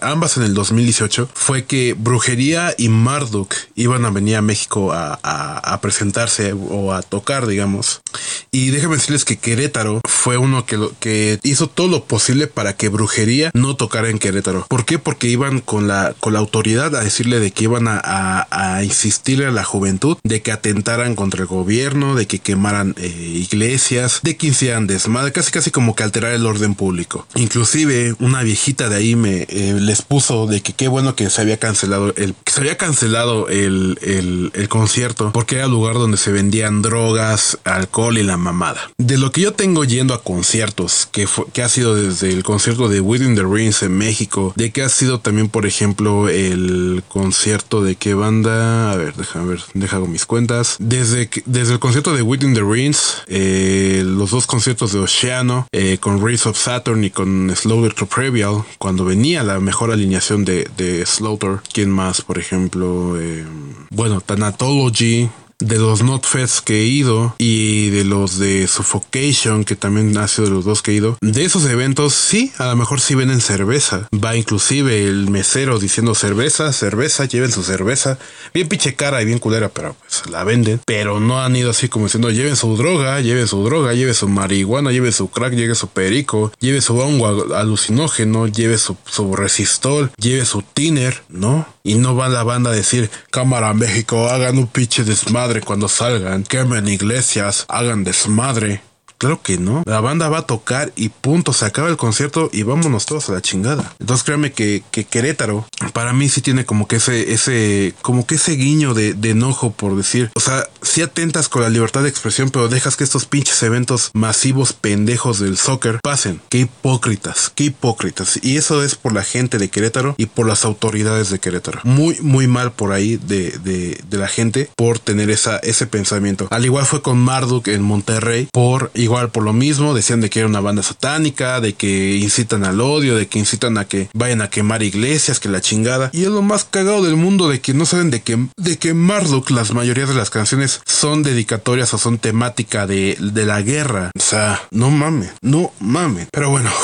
ambas en el 2018, fue que Brujería y Marduk iban a venir a México a presentarse o a tocar, digamos. Y déjenme decirles que Querétaro fue uno que, lo, que hizo todo lo posible para que Brujería no tocara en Querétaro. ¿Por qué? Porque iban con la, con la autoridad a decirle de que iban a, a, insistirle a la juventud de que atentaran contra el gobierno, de que quemaran eh, iglesias, de que hicieran desmadre, casi casi como que alterar el orden público. Inclusive una viejita de ahí me eh, les puso de que qué bueno que se había cancelado el que se había cancelado el, el, el concierto porque era lugar donde se vendían drogas, alcohol y la mamada. De lo que yo tengo yendo a conciertos, que, fue, que ha sido desde el concierto de Within the Rings en México, de que ha sido también, por ejemplo, el concierto de qué banda, a ver, déjame ver, déjame mis cuentas. Desde, desde el concierto de Within the Rings, eh, los dos conciertos de Oceano, eh, con Race of Saturn y con Slaughter to Previal, cuando venía la mejor alineación de, Slaughter. ¿Quién más? Por ejemplo, eh, bueno, Thanatology, de los Notfest que he ido y de los de Suffocation, que también ha sido de los dos que he ido, de esos eventos sí, a lo mejor sí venden cerveza. Va inclusive el mesero diciendo cerveza, cerveza, lleven su cerveza. Bien pinche cara y bien culera, pero pues la venden. Pero no han ido así como diciendo lleven su droga, lleven su droga, lleven su marihuana, lleven su crack, lleve su perico, lleve su hongo alucinógeno, lleve su, su resistol, lleve su tiner, ¿no? Y no va la banda a decir, cámara México, hagan un pinche desmadre cuando salgan, quemen iglesias, hagan desmadre. Claro que no. La banda va a tocar y punto. Se acaba el concierto y vámonos todos a la chingada. Entonces créanme que, que Querétaro, para mí sí tiene como que ese, ese, como que ese guiño de, enojo por decir. O sea, sí atentas con la libertad de expresión, pero dejas que estos pinches eventos masivos pendejos del soccer pasen. Qué hipócritas, qué hipócritas. Y eso es por la gente de Querétaro y por las autoridades de Querétaro. Muy, muy mal por ahí de, de, de la gente por tener esa, ese pensamiento. Al igual fue con Marduk en Monterrey por igual por lo mismo, decían de que era una banda satánica, de que incitan al odio, de que incitan a que vayan a quemar iglesias, que la chingada. Y es lo más cagado del mundo de que no saben de que, de que Marduk, las mayorías de las canciones son dedicatorias o son temática de, de la guerra. O sea, no mames, no mames. Pero bueno.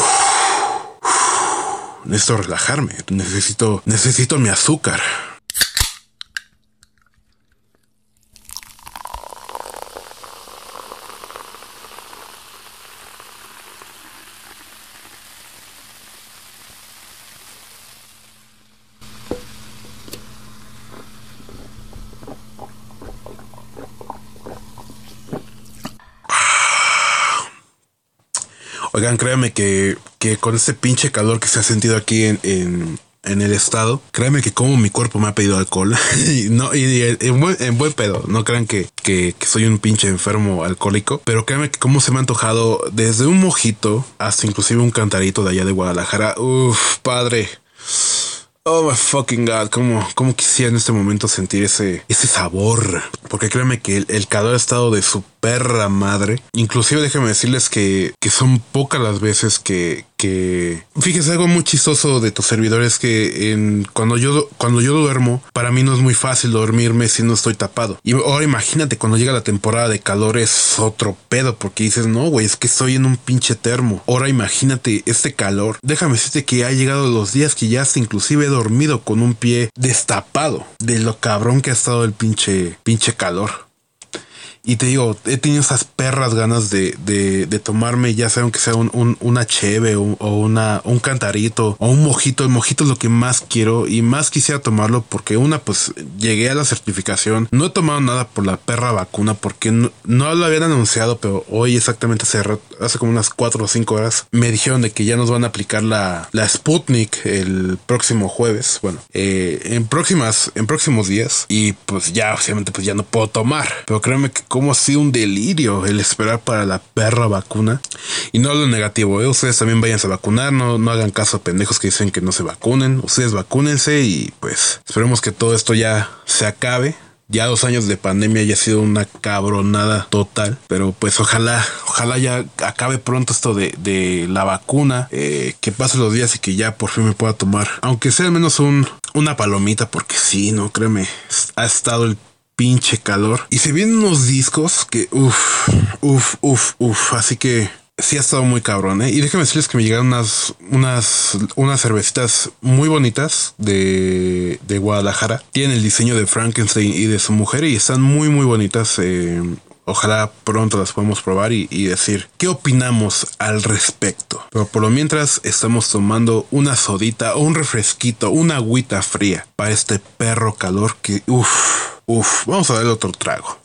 Necesito relajarme, necesito, necesito mi azúcar. Oigan, créanme que, que con este pinche calor que se ha sentido aquí en, en, en el estado, créanme que como mi cuerpo me ha pedido alcohol. y no, y, y en, buen, en, buen, pedo. No crean que, que, que, soy un pinche enfermo alcohólico. Pero créanme que como se me ha antojado desde un mojito hasta inclusive un cantarito de allá de Guadalajara. Uf, padre. Oh my fucking god, cómo, cómo quisiera en este momento sentir ese, ese sabor. Porque créanme que el, calor ha estado de su perra madre. Inclusive déjenme decirles que, que son pocas las veces que, que fíjese algo muy chistoso de tus servidores que en cuando yo cuando yo duermo para mí no es muy fácil dormirme si no estoy tapado. Y ahora imagínate cuando llega la temporada de calor es otro pedo porque dices no güey es que estoy en un pinche termo ahora imagínate este calor. Déjame decirte que ha llegado los días que ya hasta inclusive he dormido con un pie destapado de lo cabrón que ha estado el pinche pinche calor y te digo, he tenido esas perras ganas de, de, de tomarme, ya sea aunque sea un, un una cheve o, una, un cantarito o un mojito. El mojito es lo que más quiero y más quisiera tomarlo porque una, pues llegué a la certificación. No he tomado nada por la perra vacuna porque no, lo habían anunciado, pero hoy exactamente hace, hace como unas 4 o 5 horas me dijeron de que ya nos van a aplicar la, la Sputnik el próximo jueves. Bueno, eh, en próximas, en próximos días y pues ya, obviamente, pues ya no puedo tomar. Pero créeme que como ha sido un delirio el esperar para la perra vacuna. Y no lo negativo, ¿eh? ustedes también váyanse a vacunar, no, no hagan caso a pendejos que dicen que no se vacunen. Ustedes vacúnense y pues esperemos que todo esto ya se acabe. Ya dos años de pandemia haya sido una cabronada total. Pero pues ojalá, ojalá ya acabe pronto esto de, de la vacuna. Eh, que pase los días y que ya por fin me pueda tomar. Aunque sea al menos un, una palomita. Porque sí, no, créeme. Ha estado el pinche calor. Y se vienen unos discos que, uff, uff, uff, uff. Así que sí ha estado muy cabrón, ¿eh? Y déjenme decirles que me llegaron unas, unas, unas cervecitas muy bonitas de, de Guadalajara. Tienen el diseño de Frankenstein y de su mujer y están muy, muy bonitas. Eh, ojalá pronto las podamos probar y, y, decir qué opinamos al respecto. Pero por lo mientras estamos tomando una sodita o un refresquito, una agüita fría para este perro calor que, uff Uf, vamos a darle otro trago.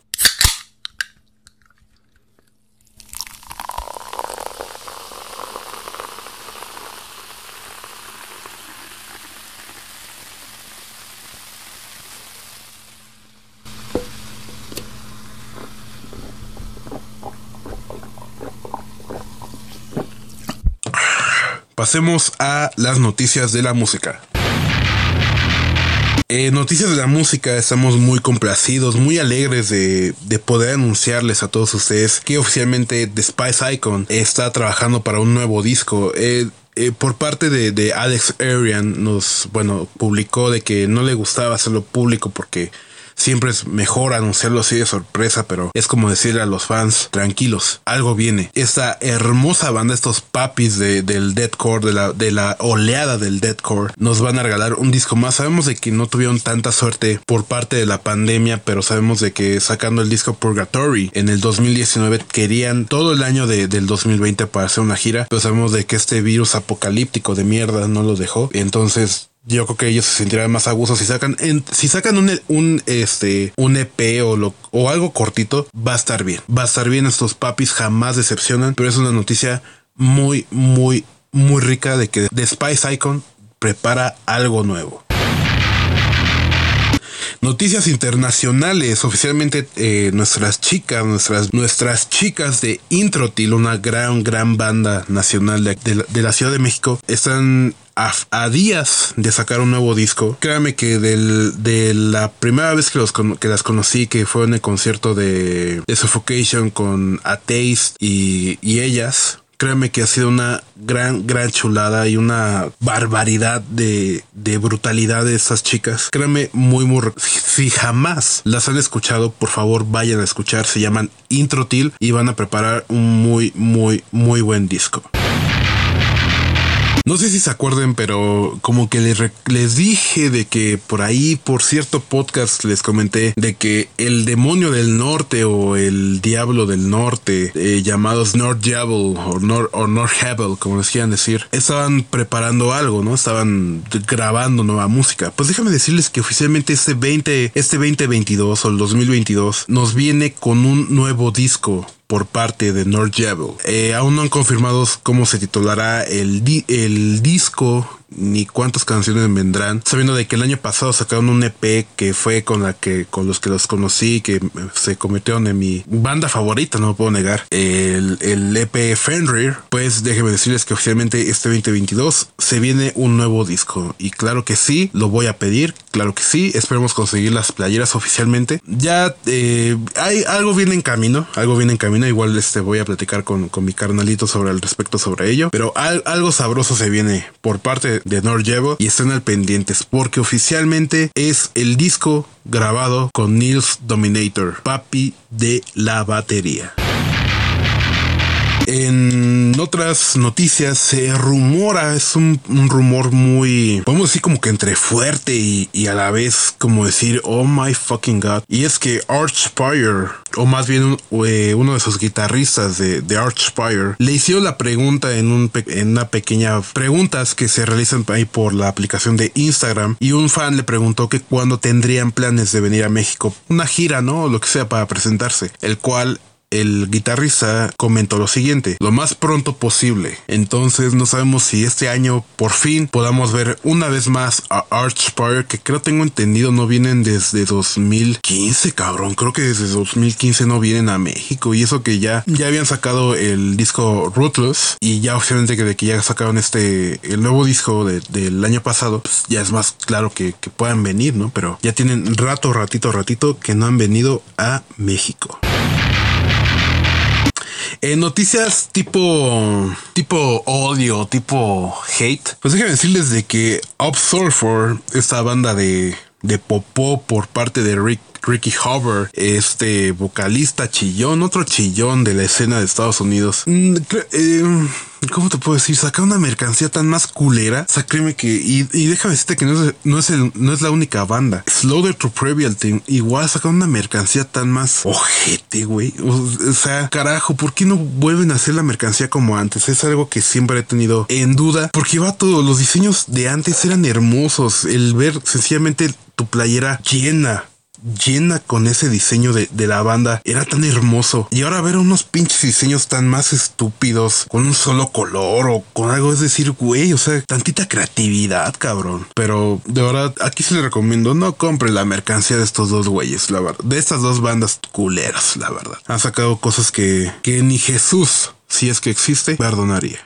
Pasemos a las noticias de la música. Eh, noticias de la música, estamos muy complacidos, muy alegres de, poder anunciarles a todos ustedes que oficialmente The Spice Icon está trabajando para un nuevo disco. Eh, eh, por parte de, de Alex Arian nos, bueno, publicó de que no le gustaba hacerlo público porque Siempre es mejor anunciarlo así de sorpresa, pero es como decirle a los fans, tranquilos, algo viene. Esta hermosa banda, estos papis de, del deadcore, de la, de la oleada del deadcore, nos van a regalar un disco más. Sabemos de que no tuvieron tanta suerte por parte de la pandemia, pero sabemos de que sacando el disco Purgatory en el 2019 querían todo el año de, del 2020 para hacer una gira, pero sabemos de que este virus apocalíptico de mierda no lo dejó. Entonces yo creo que ellos se sentirán más a gusto si sacan si sacan un, un este un EP o lo, o algo cortito va a estar bien. Va a estar bien estos papis jamás decepcionan pero es una noticia muy muy muy rica de que The Spice Icon prepara algo nuevo Noticias internacionales. Oficialmente eh, nuestras chicas, nuestras, nuestras chicas de Introtil, una gran, gran banda nacional de, de la Ciudad de México, están a, días de sacar un nuevo disco. Créame que de la primera vez que, los, que las conocí, que fue en el concierto de, de Suffocation con Atheist y, y ellas, créame que ha sido una gran, gran chulada y una barbaridad de, de brutalidad de esas chicas. Créame, muy, muy... Si jamás las han escuchado, por favor vayan a escuchar. Se llaman Introtil y van a preparar un muy, muy, muy buen disco. No sé si se acuerden, pero como que les, les dije de que por ahí, por cierto podcast, les comenté de que el demonio del norte o el diablo del norte, eh, llamados North Diablo o North, o North como les quieran decir, estaban preparando algo, ¿no? Estaban grabando nueva música. Pues déjame decirles que oficialmente este 20, este 2022 o el 2022 nos viene con un nuevo disco por parte de North Eh, aún no han confirmado cómo se titulará el, el disco ni cuántas canciones vendrán, sabiendo de que el año pasado sacaron un EP que fue con la que con los que los conocí, que se convirtieron en mi banda favorita, no lo puedo negar. El, el EP Fenrir, pues déjenme decirles que oficialmente este 2022 se viene un nuevo disco y claro que sí, lo voy a pedir, claro que sí, esperemos conseguir las playeras oficialmente. Ya eh, hay algo viene en camino, algo viene en camino, igual este voy a platicar con, con mi carnalito sobre el respecto sobre ello, pero algo sabroso se viene por parte de Norjevo y estén al pendientes porque oficialmente es el disco grabado con Nils Dominator, papi de la batería. En otras noticias se rumora, es un, rumor muy, podemos decir como que entre fuerte y, a la vez como decir, oh my fucking god. Y es que Archspire, o más bien eh, uno de sus guitarristas de, de Archspire, le hicieron la pregunta en, un, en una pequeña preguntas que se realizan ahí por la aplicación de Instagram. Y un fan le preguntó que cuándo tendrían planes de venir a México, una gira, ¿no? O lo que sea para presentarse. El cual el guitarrista comentó lo siguiente, lo más pronto posible. Entonces no sabemos si este año por fin podamos ver una vez más a Archspire, que creo tengo entendido no vienen desde 2015, cabrón. Creo que desde 2015 no vienen a México y eso que ya, ya habían sacado el disco Ruthless y ya oficialmente que de que ya sacaron este, el nuevo disco del año pasado, pues ya es más claro que, que puedan venir, ¿no? Pero ya tienen rato, ratito, ratito que no han venido a México. En noticias tipo, tipo odio, tipo hate, pues déjenme decirles de que Upsurfer, esta banda de, de popó por parte de Rick Ricky Hover, este vocalista chillón, otro chillón de la escena de Estados Unidos. Mm, eh, ¿Cómo te puedo decir? Saca una mercancía tan más culera. O que. Y, déjame decirte que no es, no es, no es la única banda. Slaughter to Previal Team. Igual saca una mercancía tan más ojete, güey. O, sea, carajo, ¿por qué no vuelven a hacer la mercancía como antes? Es algo que siempre he tenido en duda. Porque va todo. Los diseños de antes eran hermosos. El ver sencillamente tu playera llena llena con ese diseño de, la banda. Era tan hermoso. Y ahora ver unos pinches diseños tan más estúpidos, con un solo color o con algo, es decir, güey, o sea, tantita creatividad, cabrón. Pero de verdad, aquí se le recomiendo, no compre la mercancía de estos dos güeyes, la verdad. De estas dos bandas culeras, la verdad. Han sacado cosas que, que ni Jesús, si es que existe, perdonaría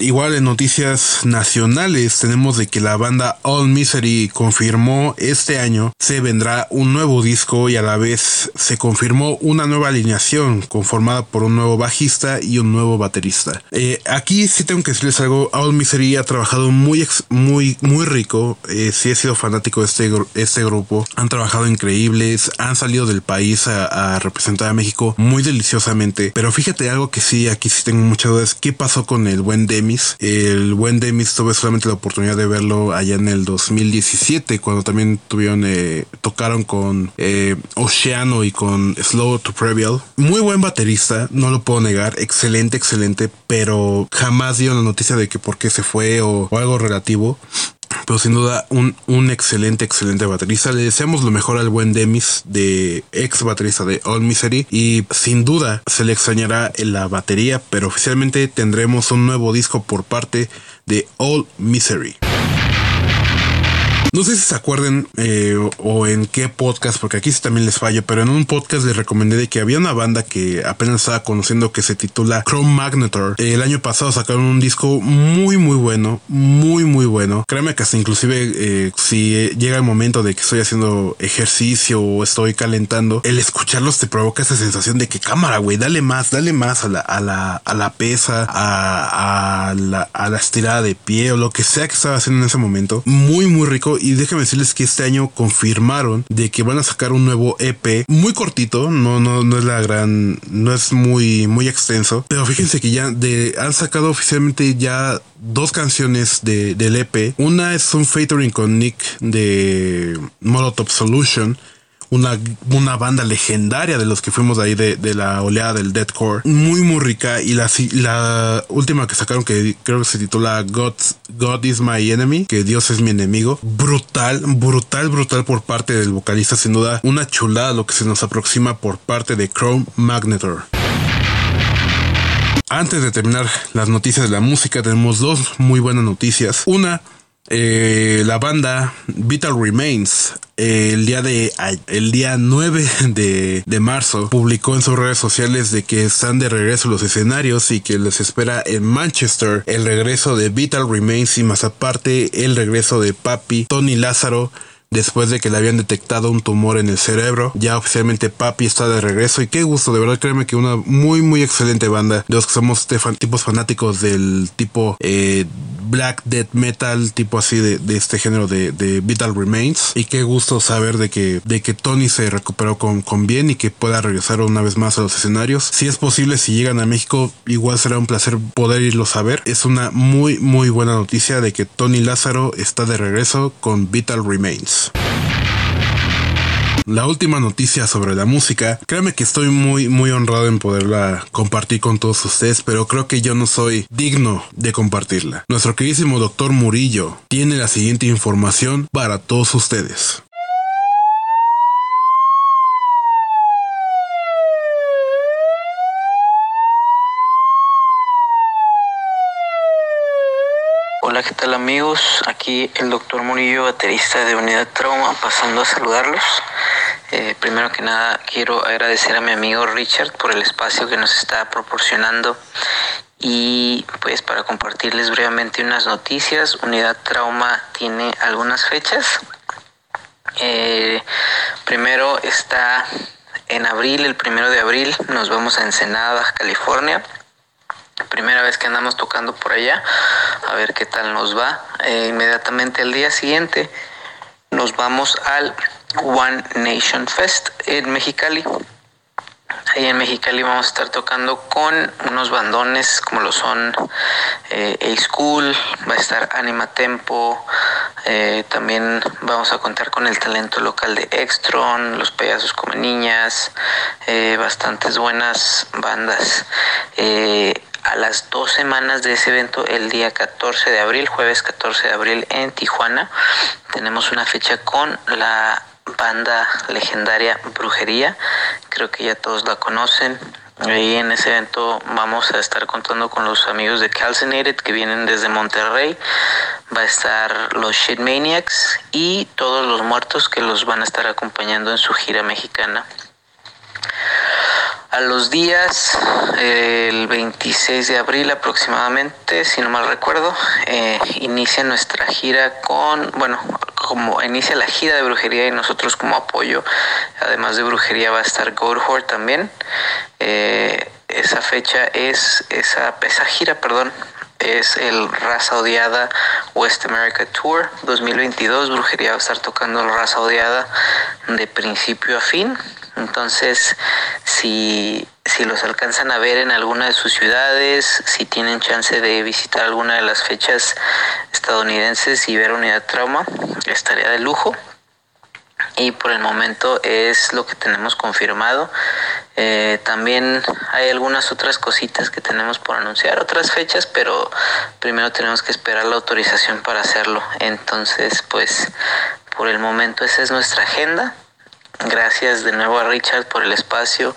igual en noticias nacionales tenemos de que la banda All Misery confirmó este año se vendrá un nuevo disco y a la vez se confirmó una nueva alineación conformada por un nuevo bajista y un nuevo baterista. Eh, aquí sí tengo que decirles algo, All Misery ha trabajado muy, muy, muy rico. Eh, he sido fanático de este, este grupo. Han trabajado increíbles, han salido del país a, a representar a México muy deliciosamente. Pero fíjate algo que sí, aquí sí tengo muchas dudas. ¿Qué pasó con el buen Demis. El buen Demis tuve solamente la oportunidad de verlo allá en el 2017, cuando también tuvieron, eh, tocaron con eh, Oceano y con Slow to Prevail. Muy buen baterista, no lo puedo negar, excelente, excelente, pero jamás dieron la noticia de que por qué se fue o algo relativo pero sin duda un, un, excelente, excelente baterista. Le deseamos lo mejor al buen Demis, de ex baterista de All Misery, y sin duda se le extrañará en la batería, pero oficialmente tendremos un nuevo disco por parte de All Misery. No sé si se acuerden eh, o en qué podcast, porque aquí sí también les fallo, pero en un podcast les recomendé de que había una banda que apenas estaba conociendo que se titula Chrome Magnetor. El año pasado sacaron un disco muy muy bueno, muy muy bueno. Créeme que hasta inclusive eh, si llega el momento de que estoy haciendo ejercicio o estoy calentando, el escucharlos te provoca esa sensación de que cámara, güey, dale más, dale más a la, a la, a la pesa, a, a, la, a la estirada de pie o lo que sea que estaba haciendo en ese momento. Muy muy rico y déjenme decirles que este año confirmaron de que van a sacar un nuevo EP muy cortito, no, no, no es la gran, no es muy, muy extenso, pero fíjense que ya de, han sacado oficialmente ya dos canciones de, del EP. Una es un featuring con Nick de Molotov Solution una, una banda legendaria de los que fuimos ahí de, de la oleada del deathcore. Muy, muy rica. Y la, la última que sacaron, que creo que se titula God, God is my enemy, que Dios es mi enemigo. Brutal, brutal, brutal por parte del vocalista. Sin duda, una chulada lo que se nos aproxima por parte de Chrome Magnetor. Antes de terminar las noticias de la música, tenemos dos muy buenas noticias. Una, eh, la banda Vital Remains el día de el día 9 de, de, marzo publicó en sus redes sociales de que están de regreso los escenarios y que les espera en Manchester el regreso de Vital Remains y más aparte el regreso de Papi Tony Lázaro después de que le habían detectado un tumor en el cerebro. Ya oficialmente Papi está de regreso y qué gusto, de verdad créeme que una muy muy excelente banda de los que somos tipos fanáticos del tipo eh, black death metal, tipo así de, este género de, Vital Remains. Y qué gusto saber de que, de que Tony se recuperó con, con bien y que pueda regresar una vez más a los escenarios. Si es posible, si llegan a México, igual será un placer poder irlos a ver. Es una muy muy buena noticia de que Tony Lázaro está de regreso con Vital Remains. La última noticia sobre la música, créeme que estoy muy muy honrado en poderla compartir con todos ustedes, pero creo que yo no soy digno de compartirla. Nuestro queridísimo doctor Murillo tiene la siguiente información para todos ustedes. Hola, ¿qué tal amigos? Aquí el doctor Murillo, baterista de Unidad Trauma, pasando a saludarlos. Eh, primero que nada, quiero agradecer a mi amigo Richard por el espacio que nos está proporcionando y pues para compartirles brevemente unas noticias. Unidad Trauma tiene algunas fechas. Eh, primero está en abril, el primero de abril, nos vamos a Ensenada, California primera vez que andamos tocando por allá, a ver qué tal nos va. Eh, inmediatamente al día siguiente nos vamos al One Nation Fest en Mexicali. Ahí en Mexicali vamos a estar tocando con unos bandones como lo son eh, A-School, va a estar Anima Tempo, eh, también vamos a contar con el talento local de Extron, Los Payasos como Niñas, eh, bastantes buenas bandas. A las dos semanas de ese evento, el día 14 de abril, jueves 14 de abril en Tijuana, tenemos una fecha con la banda legendaria Brujería, creo que ya todos la conocen. Ahí en ese evento vamos a estar contando con los amigos de Calcinated que vienen desde Monterrey. Va a estar los Shit Maniacs y todos los muertos que los van a estar acompañando en su gira mexicana. A los días, el 26 de abril aproximadamente, si no mal recuerdo, eh, inicia nuestra gira con, bueno, como inicia la gira de brujería y nosotros como apoyo, además de brujería va a estar Goat también. Eh, esa fecha es, esa, esa gira, perdón, es el Raza Odiada West America Tour 2022. Brujería va a estar tocando el Raza Odiada de principio a fin. Entonces, si, si los alcanzan a ver en alguna de sus ciudades, si tienen chance de visitar alguna de las fechas estadounidenses y ver Unidad Trauma, estaría de lujo. Y por el momento es lo que tenemos confirmado. Eh, también hay algunas otras cositas que tenemos por anunciar, otras fechas, pero primero tenemos que esperar la autorización para hacerlo. Entonces, pues por el momento esa es nuestra agenda. Gracias de nuevo a Richard por el espacio,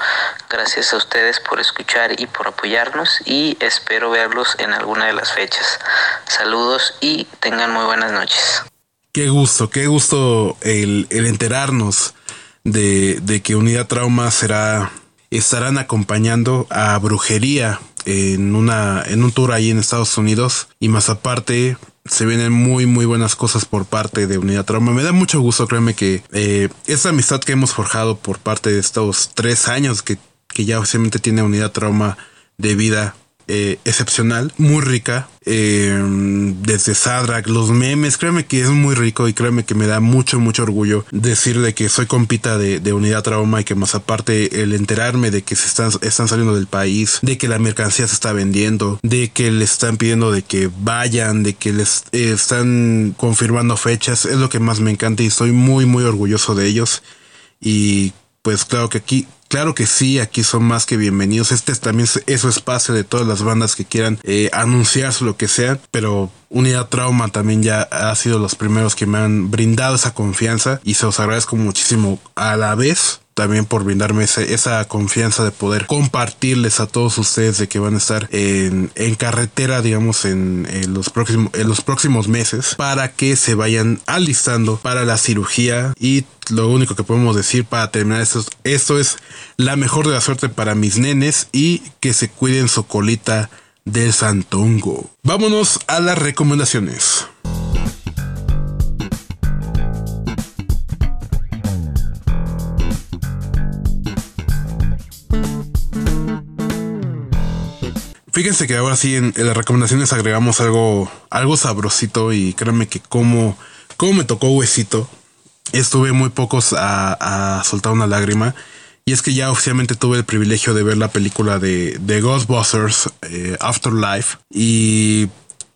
gracias a ustedes por escuchar y por apoyarnos y espero verlos en alguna de las fechas. Saludos y tengan muy buenas noches. Qué gusto, qué gusto el, enterarnos de, de, que Unidad Trauma será, estarán acompañando a Brujería en, una, en un tour ahí en Estados Unidos y más aparte se vienen muy muy buenas cosas por parte de Unidad Trauma. Me da mucho gusto, créeme que eh, esa amistad que hemos forjado por parte de estos tres años que, que ya oficialmente tiene Unidad Trauma de vida eh, excepcional, muy rica. Eh, desde Sadrak, los memes, créeme que es muy rico y créeme que me da mucho, mucho orgullo decirle que soy compita de, Unidad Trauma y que más aparte el enterarme de que se están, saliendo del país, de que la mercancía se está vendiendo, de que les están pidiendo de que vayan, de que les eh, están confirmando fechas, es lo que más me encanta y estoy muy, muy orgulloso de ellos. Y pues claro que aquí Claro que sí, aquí son más que bienvenidos. Este es también es su espacio de todas las bandas que quieran eh, anunciarse lo que sea, pero Unidad Trauma también ya ha sido los primeros que me han brindado esa confianza y se los agradezco muchísimo a la vez también por brindarme esa confianza de poder compartirles a todos ustedes de que van a estar en, carretera, digamos, en, los próximos, los próximos meses para que se vayan alistando para la cirugía y lo único que podemos decir para terminar esto, esto es la mejor de la suerte para mis nenes y que se cuiden su colita de santongo. Vámonos a las recomendaciones. Fíjense que ahora sí en, las recomendaciones agregamos algo, algo sabrosito y créanme que como, como me tocó huesito, estuve muy pocos a, soltar una lágrima. Y es que ya oficialmente tuve el privilegio de ver la película de, de Ghostbusters eh, Afterlife. Y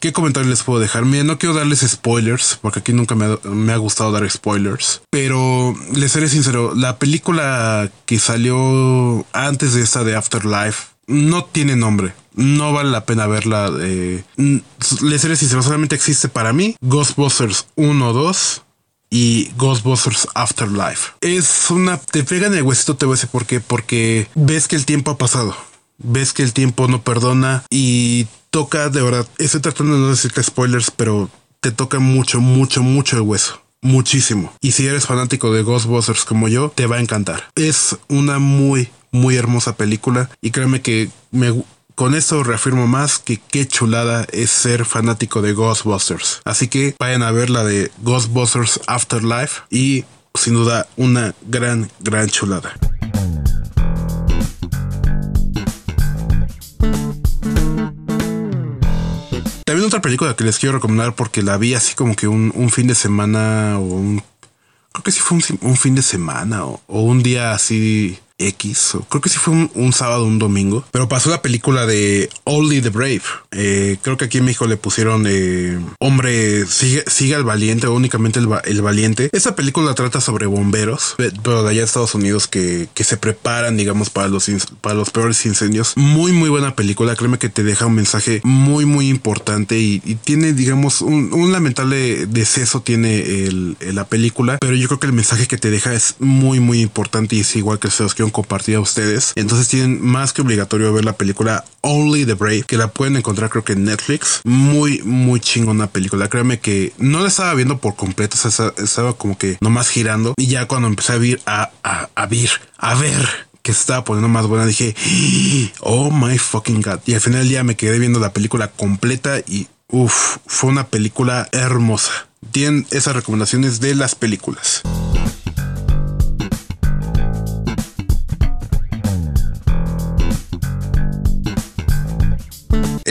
¿Qué comentario les puedo dejar? Mira, no quiero darles spoilers, porque aquí nunca me me ha, gustado dar spoilers. Pero les seré sincero, la película que salió antes de esta de Afterlife no tiene nombre. No vale la pena verla. Eh, les seré solamente existe para mí Ghostbusters 1, 2 y Ghostbusters Afterlife. Es una... Te pega el huesito, te voy a decir por qué. Porque ves que el tiempo ha pasado. Ves que el tiempo no perdona y toca, de verdad, estoy tratando de no decirte spoilers, pero te toca mucho, mucho, mucho el hueso muchísimo. Y si eres fanático de Ghostbusters como yo, te va a encantar. Es una muy, muy hermosa película y créeme que me, con esto reafirmo más que qué chulada es ser fanático de Ghostbusters. Así que vayan a ver la de Ghostbusters Afterlife y sin duda una gran, gran chulada. También otra película que les quiero recomendar porque la vi así como que un, fin de semana o un... Creo que sí fue un, fin de semana o, o un día así X, creo que sí fue un, sábado, un domingo, pero pasó la película de Only the Brave. Eh, creo que aquí en México le pusieron eh, Hombre, sigue, sigue al valiente, o únicamente el, valiente. Esa película trata sobre bomberos, pero de allá de Estados Unidos que, que se preparan, digamos, para los, para los peores incendios. Muy, muy buena película. Créeme que te deja un mensaje muy, muy importante y, tiene, digamos, un, lamentable deceso tiene la película, pero yo creo que el mensaje que te deja es muy, muy importante y es igual que se los compartir a ustedes. Entonces tienen más que obligatorio ver la película Only the Brave, que la pueden encontrar creo que en Netflix. Muy, muy chingona película. Créanme que no la estaba viendo por completo, estaba como que nomás girando. Y ya cuando empecé a ver, a, a, a a ver que estaba poniendo más buena, dije, oh my fucking god. Y al final del día me quedé viendo la película completa y uff, fue una película hermosa. Tienen esas recomendaciones de las películas.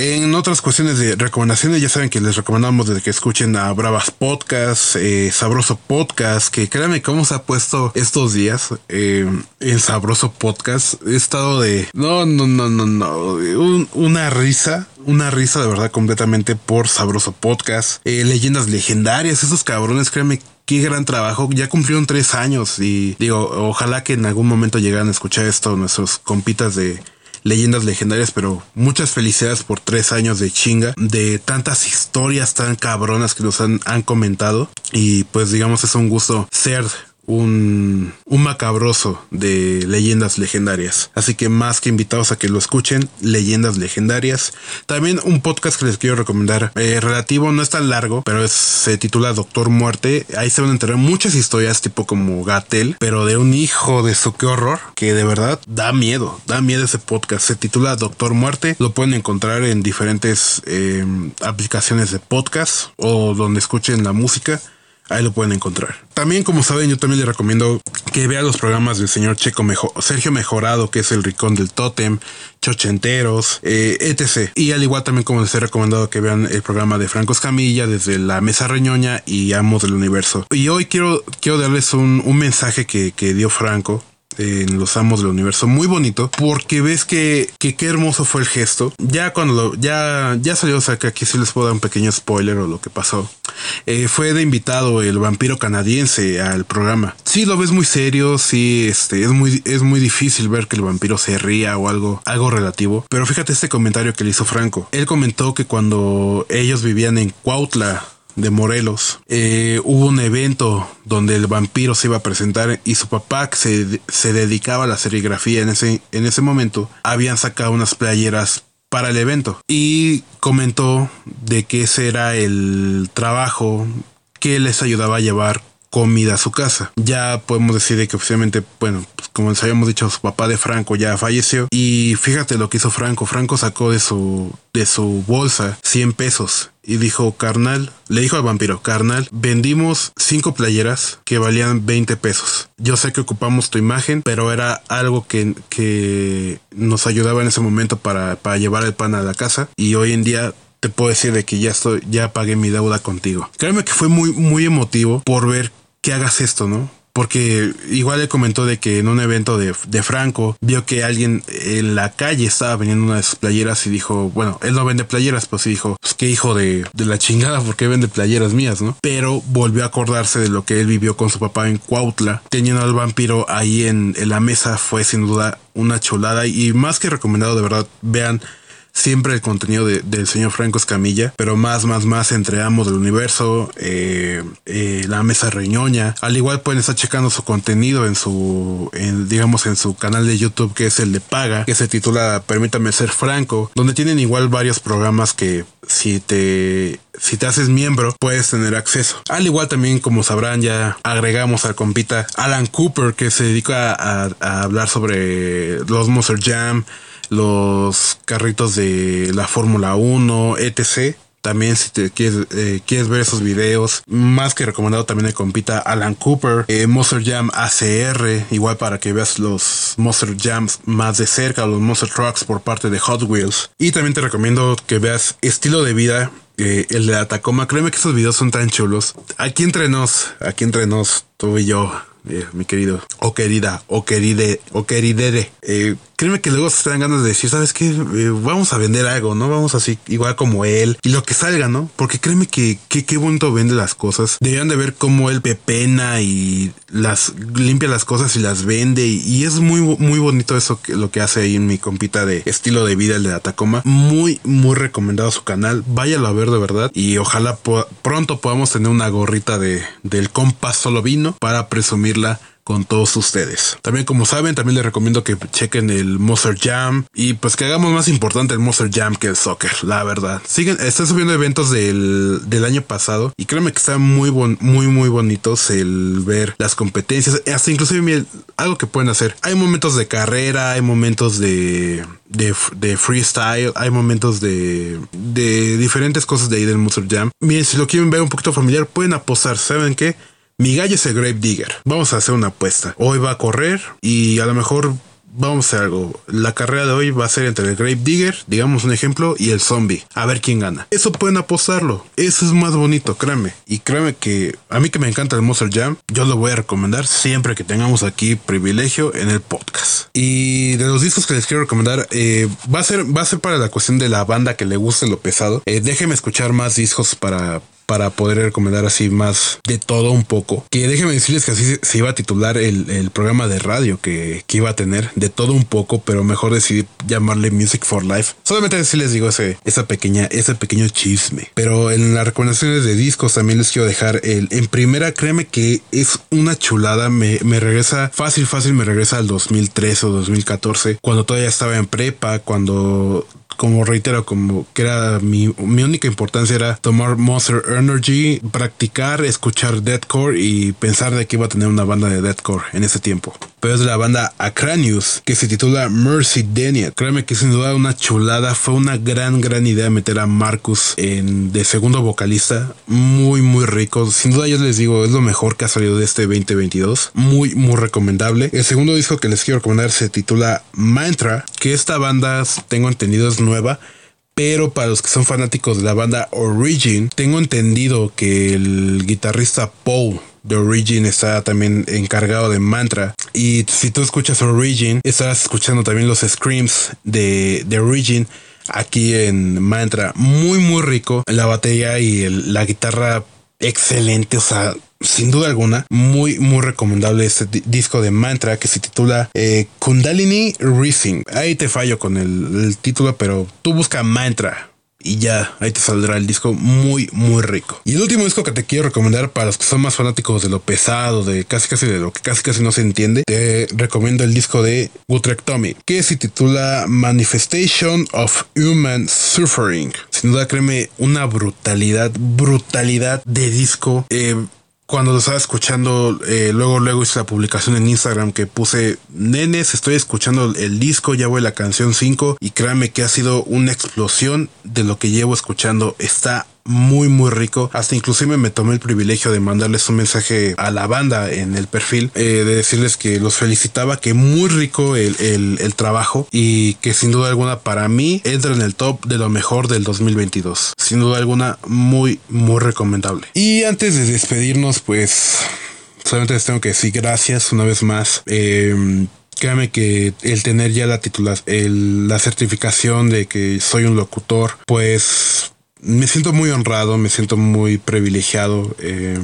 En otras cuestiones de recomendaciones, ya saben que les recomendamos desde que escuchen a Bravas Podcast, eh, Sabroso Podcast, que créanme cómo se ha puesto estos días eh, en Sabroso Podcast. He estado de... No, no, no, no, no. una risa, una risa de verdad completamente por Sabroso Podcast. Eh, leyendas legendarias, esos cabrones, créanme qué gran trabajo. Ya cumplieron tres años y digo, ojalá que en algún momento llegaran a escuchar esto nuestros compitas de leyendas legendarias, pero muchas felicidades por tres años de chinga, de tantas historias tan cabronas que nos han, han comentado. Y pues digamos es un gusto ser un, macabroso de leyendas legendarias. Así que más que invitados a que lo escuchen, leyendas legendarias. También un podcast que les quiero recomendar, eh, relativo, no es tan largo, pero se titula Doctor Muerte. Ahí se van a enterar muchas historias tipo como Gatel, pero de un hijo de su qué horror, que de verdad da miedo, da miedo ese podcast. Se titula Doctor Muerte, lo pueden encontrar en diferentes eh, aplicaciones de podcast o donde escuchen la música. Ahí lo pueden encontrar. También, como saben, yo también les recomiendo que vean los programas del señor Checo Sergio Mejorado, que es el Ricón del Tótem, Chochenteros, eh, etc. Y al igual también como les he recomendado que vean el programa de Franco Escamilla desde la Mesa Reñoña y Amos del Universo. Y hoy quiero, quiero darles un, un mensaje que, que dio Franco en Los Amos del Universo. Muy bonito porque ves que, que qué hermoso fue el gesto. Ya cuando lo, ya, ya salió, o sea que aquí sí les puedo dar un pequeño spoiler o lo que pasó. Eh, fue de invitado el vampiro canadiense al programa. Sí, lo ves muy serio, sí, este, es muy, es muy difícil ver que el vampiro se ría o algo, algo relativo. Pero fíjate este comentario que le hizo Franco. Él comentó que cuando ellos vivían en Cuautla, de Morelos. Eh, hubo un evento donde el vampiro se iba a presentar y su papá, que se, se dedicaba a la serigrafía en ese, en ese momento, habían sacado unas playeras para el evento y comentó de que ese era el trabajo que les ayudaba a llevar comida a su casa. Ya podemos decir de que oficialmente, bueno, como les habíamos dicho, su papá de Franco ya falleció. Y fíjate lo que hizo Franco. Franco sacó de su, de su bolsa 100 pesos y dijo, carnal, le dijo al vampiro, carnal, vendimos cinco playeras que valían 20 pesos. Yo sé que ocupamos tu imagen, pero era algo que, que nos ayudaba en ese momento para, para llevar el pan a la casa. Y hoy en día te puedo decir de que ya estoy, ya pagué mi deuda contigo. Créeme que fue muy, muy emotivo por ver que hagas esto, ¿no? Porque igual le comentó de que en un evento de, Franco vio que alguien en la calle estaba vendiendo una de sus playeras y dijo, bueno, él no vende playeras, pues dijo, pues qué hijo de, de la chingada, porque vende playeras mías, ¿no? Pero volvió a acordarse de lo que él vivió con su papá en Cuautla, teniendo al vampiro ahí en, en la mesa, fue sin duda una chulada y más que recomendado, de verdad, vean siempre el contenido del señor Franco Escamilla, pero más, más, más entre ambos del universo, eh, eh, la mesa reñoña. Al igual pueden estar checando su contenido en su, digamos, en su canal de YouTube que es el de Paga, que se titula Permítame ser Franco, donde tienen igual varios programas que si te si te haces miembro puedes tener acceso. Al igual también como sabrán ya agregamos al compita Alan Cooper que se dedica a, a hablar sobre los Monster Jam, los carritos de la Fórmula 1, etc. También si te quieres, eh, quieres ver esos videos, más que recomendado también el compita Alan Cooper, eh, Monster Jam ACR, igual para que veas los Monster Jams más de cerca, los Monster Trucks por parte de Hot Wheels. Y también te recomiendo que veas Estilo de Vida, eh, el de la Tacoma. Créeme que esos videos son tan chulos. Aquí entre nos, aquí entre nos, tú y yo, eh, mi querido, o querida, o queride, o queridere. Créeme que luego se dan ganas de decir, ¿sabes qué? Eh, vamos a vender algo, ¿no? Vamos así, igual como él, y lo que salga, ¿no? Porque créeme que qué bonito vende las cosas. Deberían de ver cómo él pepena y las limpia las cosas y las vende, y, es muy, muy bonito eso que lo que hace ahí en mi compita de estilo de vida, el de la Tacoma. Muy, muy recomendado su canal. Váyalo a ver de verdad, y ojalá pronto podamos tener una gorrita de, del compás solo vino para presumir con todos ustedes. También como saben, también les recomiendo que chequen el Monster Jam y pues que hagamos más importante el Monster Jam que el soccer, la verdad. Siguen, están subiendo eventos del, del año pasado y créanme que están muy muy muy bonitos el ver las competencias, hasta inclusive algo que pueden hacer. Hay momentos de carrera, hay momentos de de, de, freestyle, hay momentos de, de diferentes cosas de ahí del Monster Jam. Miren, si lo quieren ver un poquito familiar, pueden apostar. ¿Saben qué? Mi gallo es el Grave Digger. Vamos a hacer una apuesta. Hoy va a correr y a lo mejor vamos a hacer algo. La carrera de hoy va a ser entre el Grave Digger, digamos un ejemplo, y el zombie. A ver quién gana. Eso pueden apostarlo. Eso es más bonito, créeme. Y créeme que a mí que me encanta el Monster Jam, yo lo voy a recomendar siempre que tengamos aquí privilegio en el podcast. Y de los discos que les quiero recomendar, eh, va a ser va a ser para la cuestión de la banda que le guste lo pesado. Eh, déjenme escuchar más discos para para poder recomendar así más de todo un poco. Que déjenme decirles que así se iba a titular el, programa de radio que, iba a tener, de todo un poco, pero mejor decidí llamarle Music for Life. Solamente así les digo ese, esa pequeña, ese pequeño chisme. Pero en las recomendaciones de discos también les quiero dejar el, en primera, créeme que es una chulada, me, me regresa fácil, fácil, me regresa al 2013 o 2014, cuando todavía estaba en prepa, cuando como reitero, como que era mi, única importancia era tomar Monster Energy, practicar, escuchar deathcore y pensar de que iba a tener una banda de deathcore en ese tiempo. Pero es de la banda Acranius, que se titula Mercy Daniel. Créeme que sin duda una chulada, fue una gran, gran idea meter a Marcus en, de segundo vocalista. Muy, muy rico. Sin duda yo les digo, es lo mejor que ha salido de este 2022. Muy, muy recomendable. El segundo disco que les quiero recomendar se titula Mantra, que esta banda, tengo entendido, es nueva. Pero para los que son fanáticos de la banda Origin, tengo entendido que el guitarrista Paul de Origin está también encargado de Mantra. Y si tú escuchas Origin, estás escuchando también los screams de, de Origin aquí en Mantra. Muy, muy rico. La batería y la guitarra excelente. O sea, sin duda alguna, muy, muy recomendable este disco de Mantra que se titula eh, Kundalini Rising. Ahí te fallo con el, título, pero tú busca Mantra y ya ahí te saldrá el disco muy muy rico. Y el último disco que te quiero recomendar para los que son más fanáticos de lo pesado, de casi casi de lo que casi casi no se entiende, te recomiendo el disco de Tommy que se titula Manifestation of Human Suffering. Sin duda créeme una brutalidad, brutalidad de disco. Eh, cuando lo estaba escuchando, eh, luego, luego hice la publicación en Instagram que puse, nenes, estoy escuchando el disco, ya voy a la canción 5 y créanme que ha sido una explosión de lo que llevo escuchando. Está muy muy rico. Hasta inclusive me tomé el privilegio de mandarles un mensaje a la banda en el perfil, eh, de decirles que los felicitaba, que muy rico el, el, trabajo y que sin duda alguna para mí entra en el top de lo mejor del 2022. Sin duda alguna muy muy recomendable. Y antes de despedirnos pues solamente les tengo que decir gracias una vez más. Eh, créame que el tener ya la titular, la certificación de que soy un locutor, pues me siento muy honrado, me siento muy privilegiado. Eh,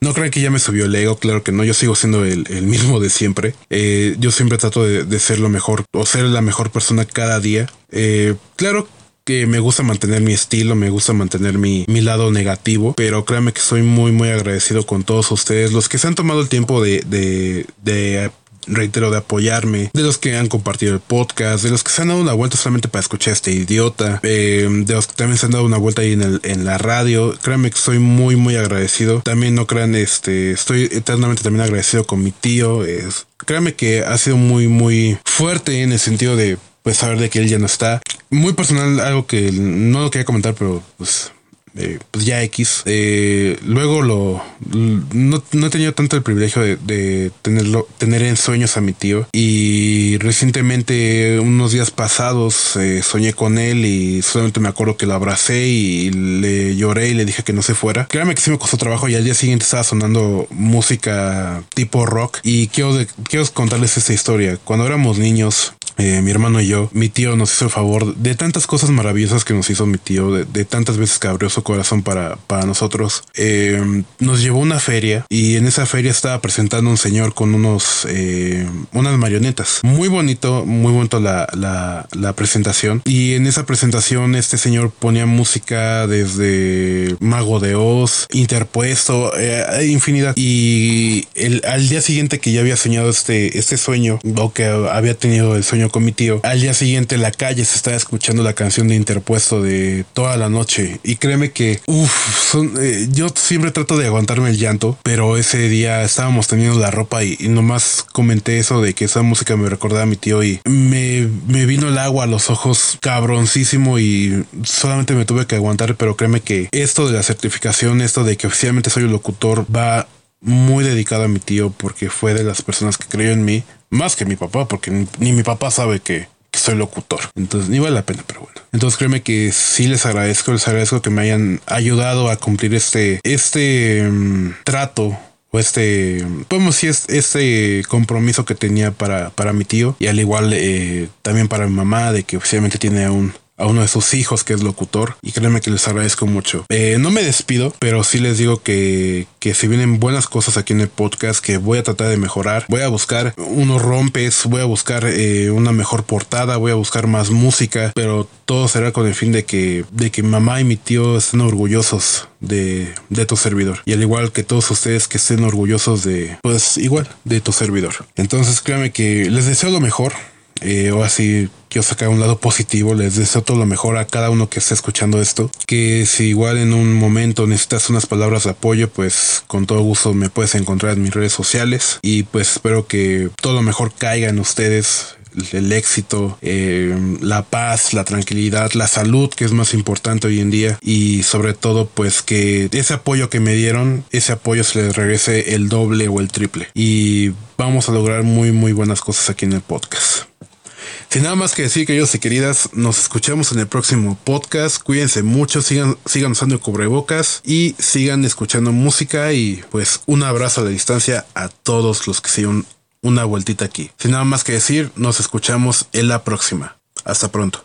no crean que ya me subió el ego, claro que no, yo sigo siendo el, mismo de siempre. Eh, yo siempre trato de, ser lo mejor o ser la mejor persona cada día. Eh, claro que me gusta mantener mi estilo, me gusta mantener mi, mi, lado negativo, pero créanme que soy muy muy agradecido con todos ustedes, los que se han tomado el tiempo de, de, de reitero, de apoyarme, de los que han compartido el podcast, de los que se han dado una vuelta solamente para escuchar a este idiota, eh, de los que también se han dado una vuelta ahí en, el, en la radio. Créanme que soy muy, muy agradecido. También no crean, este, estoy eternamente también agradecido con mi tío. Es, créanme que ha sido muy, muy fuerte en el sentido de pues saber de que él ya no está. Muy personal, algo que no lo quería comentar, pero pues eh, pues ya X. Eh, luego lo no, he tenido tanto el privilegio de, tenerlo, tener en sueños a mi tío. Y recientemente, unos días pasados, eh, soñé con él y solamente me acuerdo que lo abracé y le lloré y le dije que no se fuera. Créame que sí me costó trabajo y al día siguiente estaba sonando música tipo rock. Y quiero, quiero contarles esta historia. Cuando éramos niños, eh, mi hermano y yo, mi tío nos hizo el favor de tantas cosas maravillosas que nos hizo mi tío, de, tantas veces que abrió su corazón para, para nosotros. Eh, nos llevó a una feria y en esa feria estaba presentando un señor con unos, eh, unas marionetas. Muy bonito, muy bonito la, la, la, presentación. Y en esa presentación este señor ponía música desde Mago de Oz, interpuesto, infinidad. Y el, al día siguiente que ya había soñado este, este sueño, o que había tenido el sueño con mi tío. Al día siguiente en la calle se estaba escuchando la canción de Interpuesto de toda la noche. Y créeme que, uff, eh, yo siempre trato de aguantarme el llanto, pero ese día estábamos teniendo la ropa y, nomás comenté eso de que esa música me recordaba a mi tío y me, me vino el agua a los ojos cabroncísimo y solamente me tuve que aguantar, pero créeme que esto de la certificación, esto de que oficialmente soy un locutor, va muy dedicado a mi tío porque fue de las personas que creyó en mí, más que mi papá, porque ni, mi papá sabe que, soy locutor. Entonces, ni vale la pena, pero bueno. Entonces, créeme que sí les agradezco, les agradezco que me hayan ayudado a cumplir este, este mm, trato o este, podemos decir, este compromiso que tenía para, para mi tío y al igual eh, también para mi mamá de que oficialmente tiene un, a uno de sus hijos que es locutor y créanme que les agradezco mucho. Eh, no me despido, pero sí les digo que, que si vienen buenas cosas aquí en el podcast que voy a tratar de mejorar, voy a buscar unos rompes, voy a buscar eh, una mejor portada, voy a buscar más música, pero todo será con el fin de que, de que mamá y mi tío estén orgullosos de, de tu servidor. Y al igual que todos ustedes que estén orgullosos de, pues igual, de tu servidor. Entonces créanme que les deseo lo mejor eh, o así quiero sacar un lado positivo. Les deseo todo lo mejor a cada uno que esté escuchando esto. Que si igual en un momento necesitas unas palabras de apoyo, pues con todo gusto me puedes encontrar en mis redes sociales. Y pues espero que todo lo mejor caiga en ustedes el éxito, eh, la paz, la tranquilidad, la salud, que es más importante hoy en día, y sobre todo, pues que ese apoyo que me dieron, ese apoyo se les regrese el doble o el triple. Y vamos a lograr muy, muy buenas cosas aquí en el podcast. Sin nada más que decir, queridos y queridas, nos escuchamos en el próximo podcast. Cuídense mucho, sigan, sigan usando cubrebocas y sigan escuchando música. Y pues un abrazo a la distancia a todos los que siguen una vueltita aquí. Sin nada más que decir, nos escuchamos en la próxima. Hasta pronto.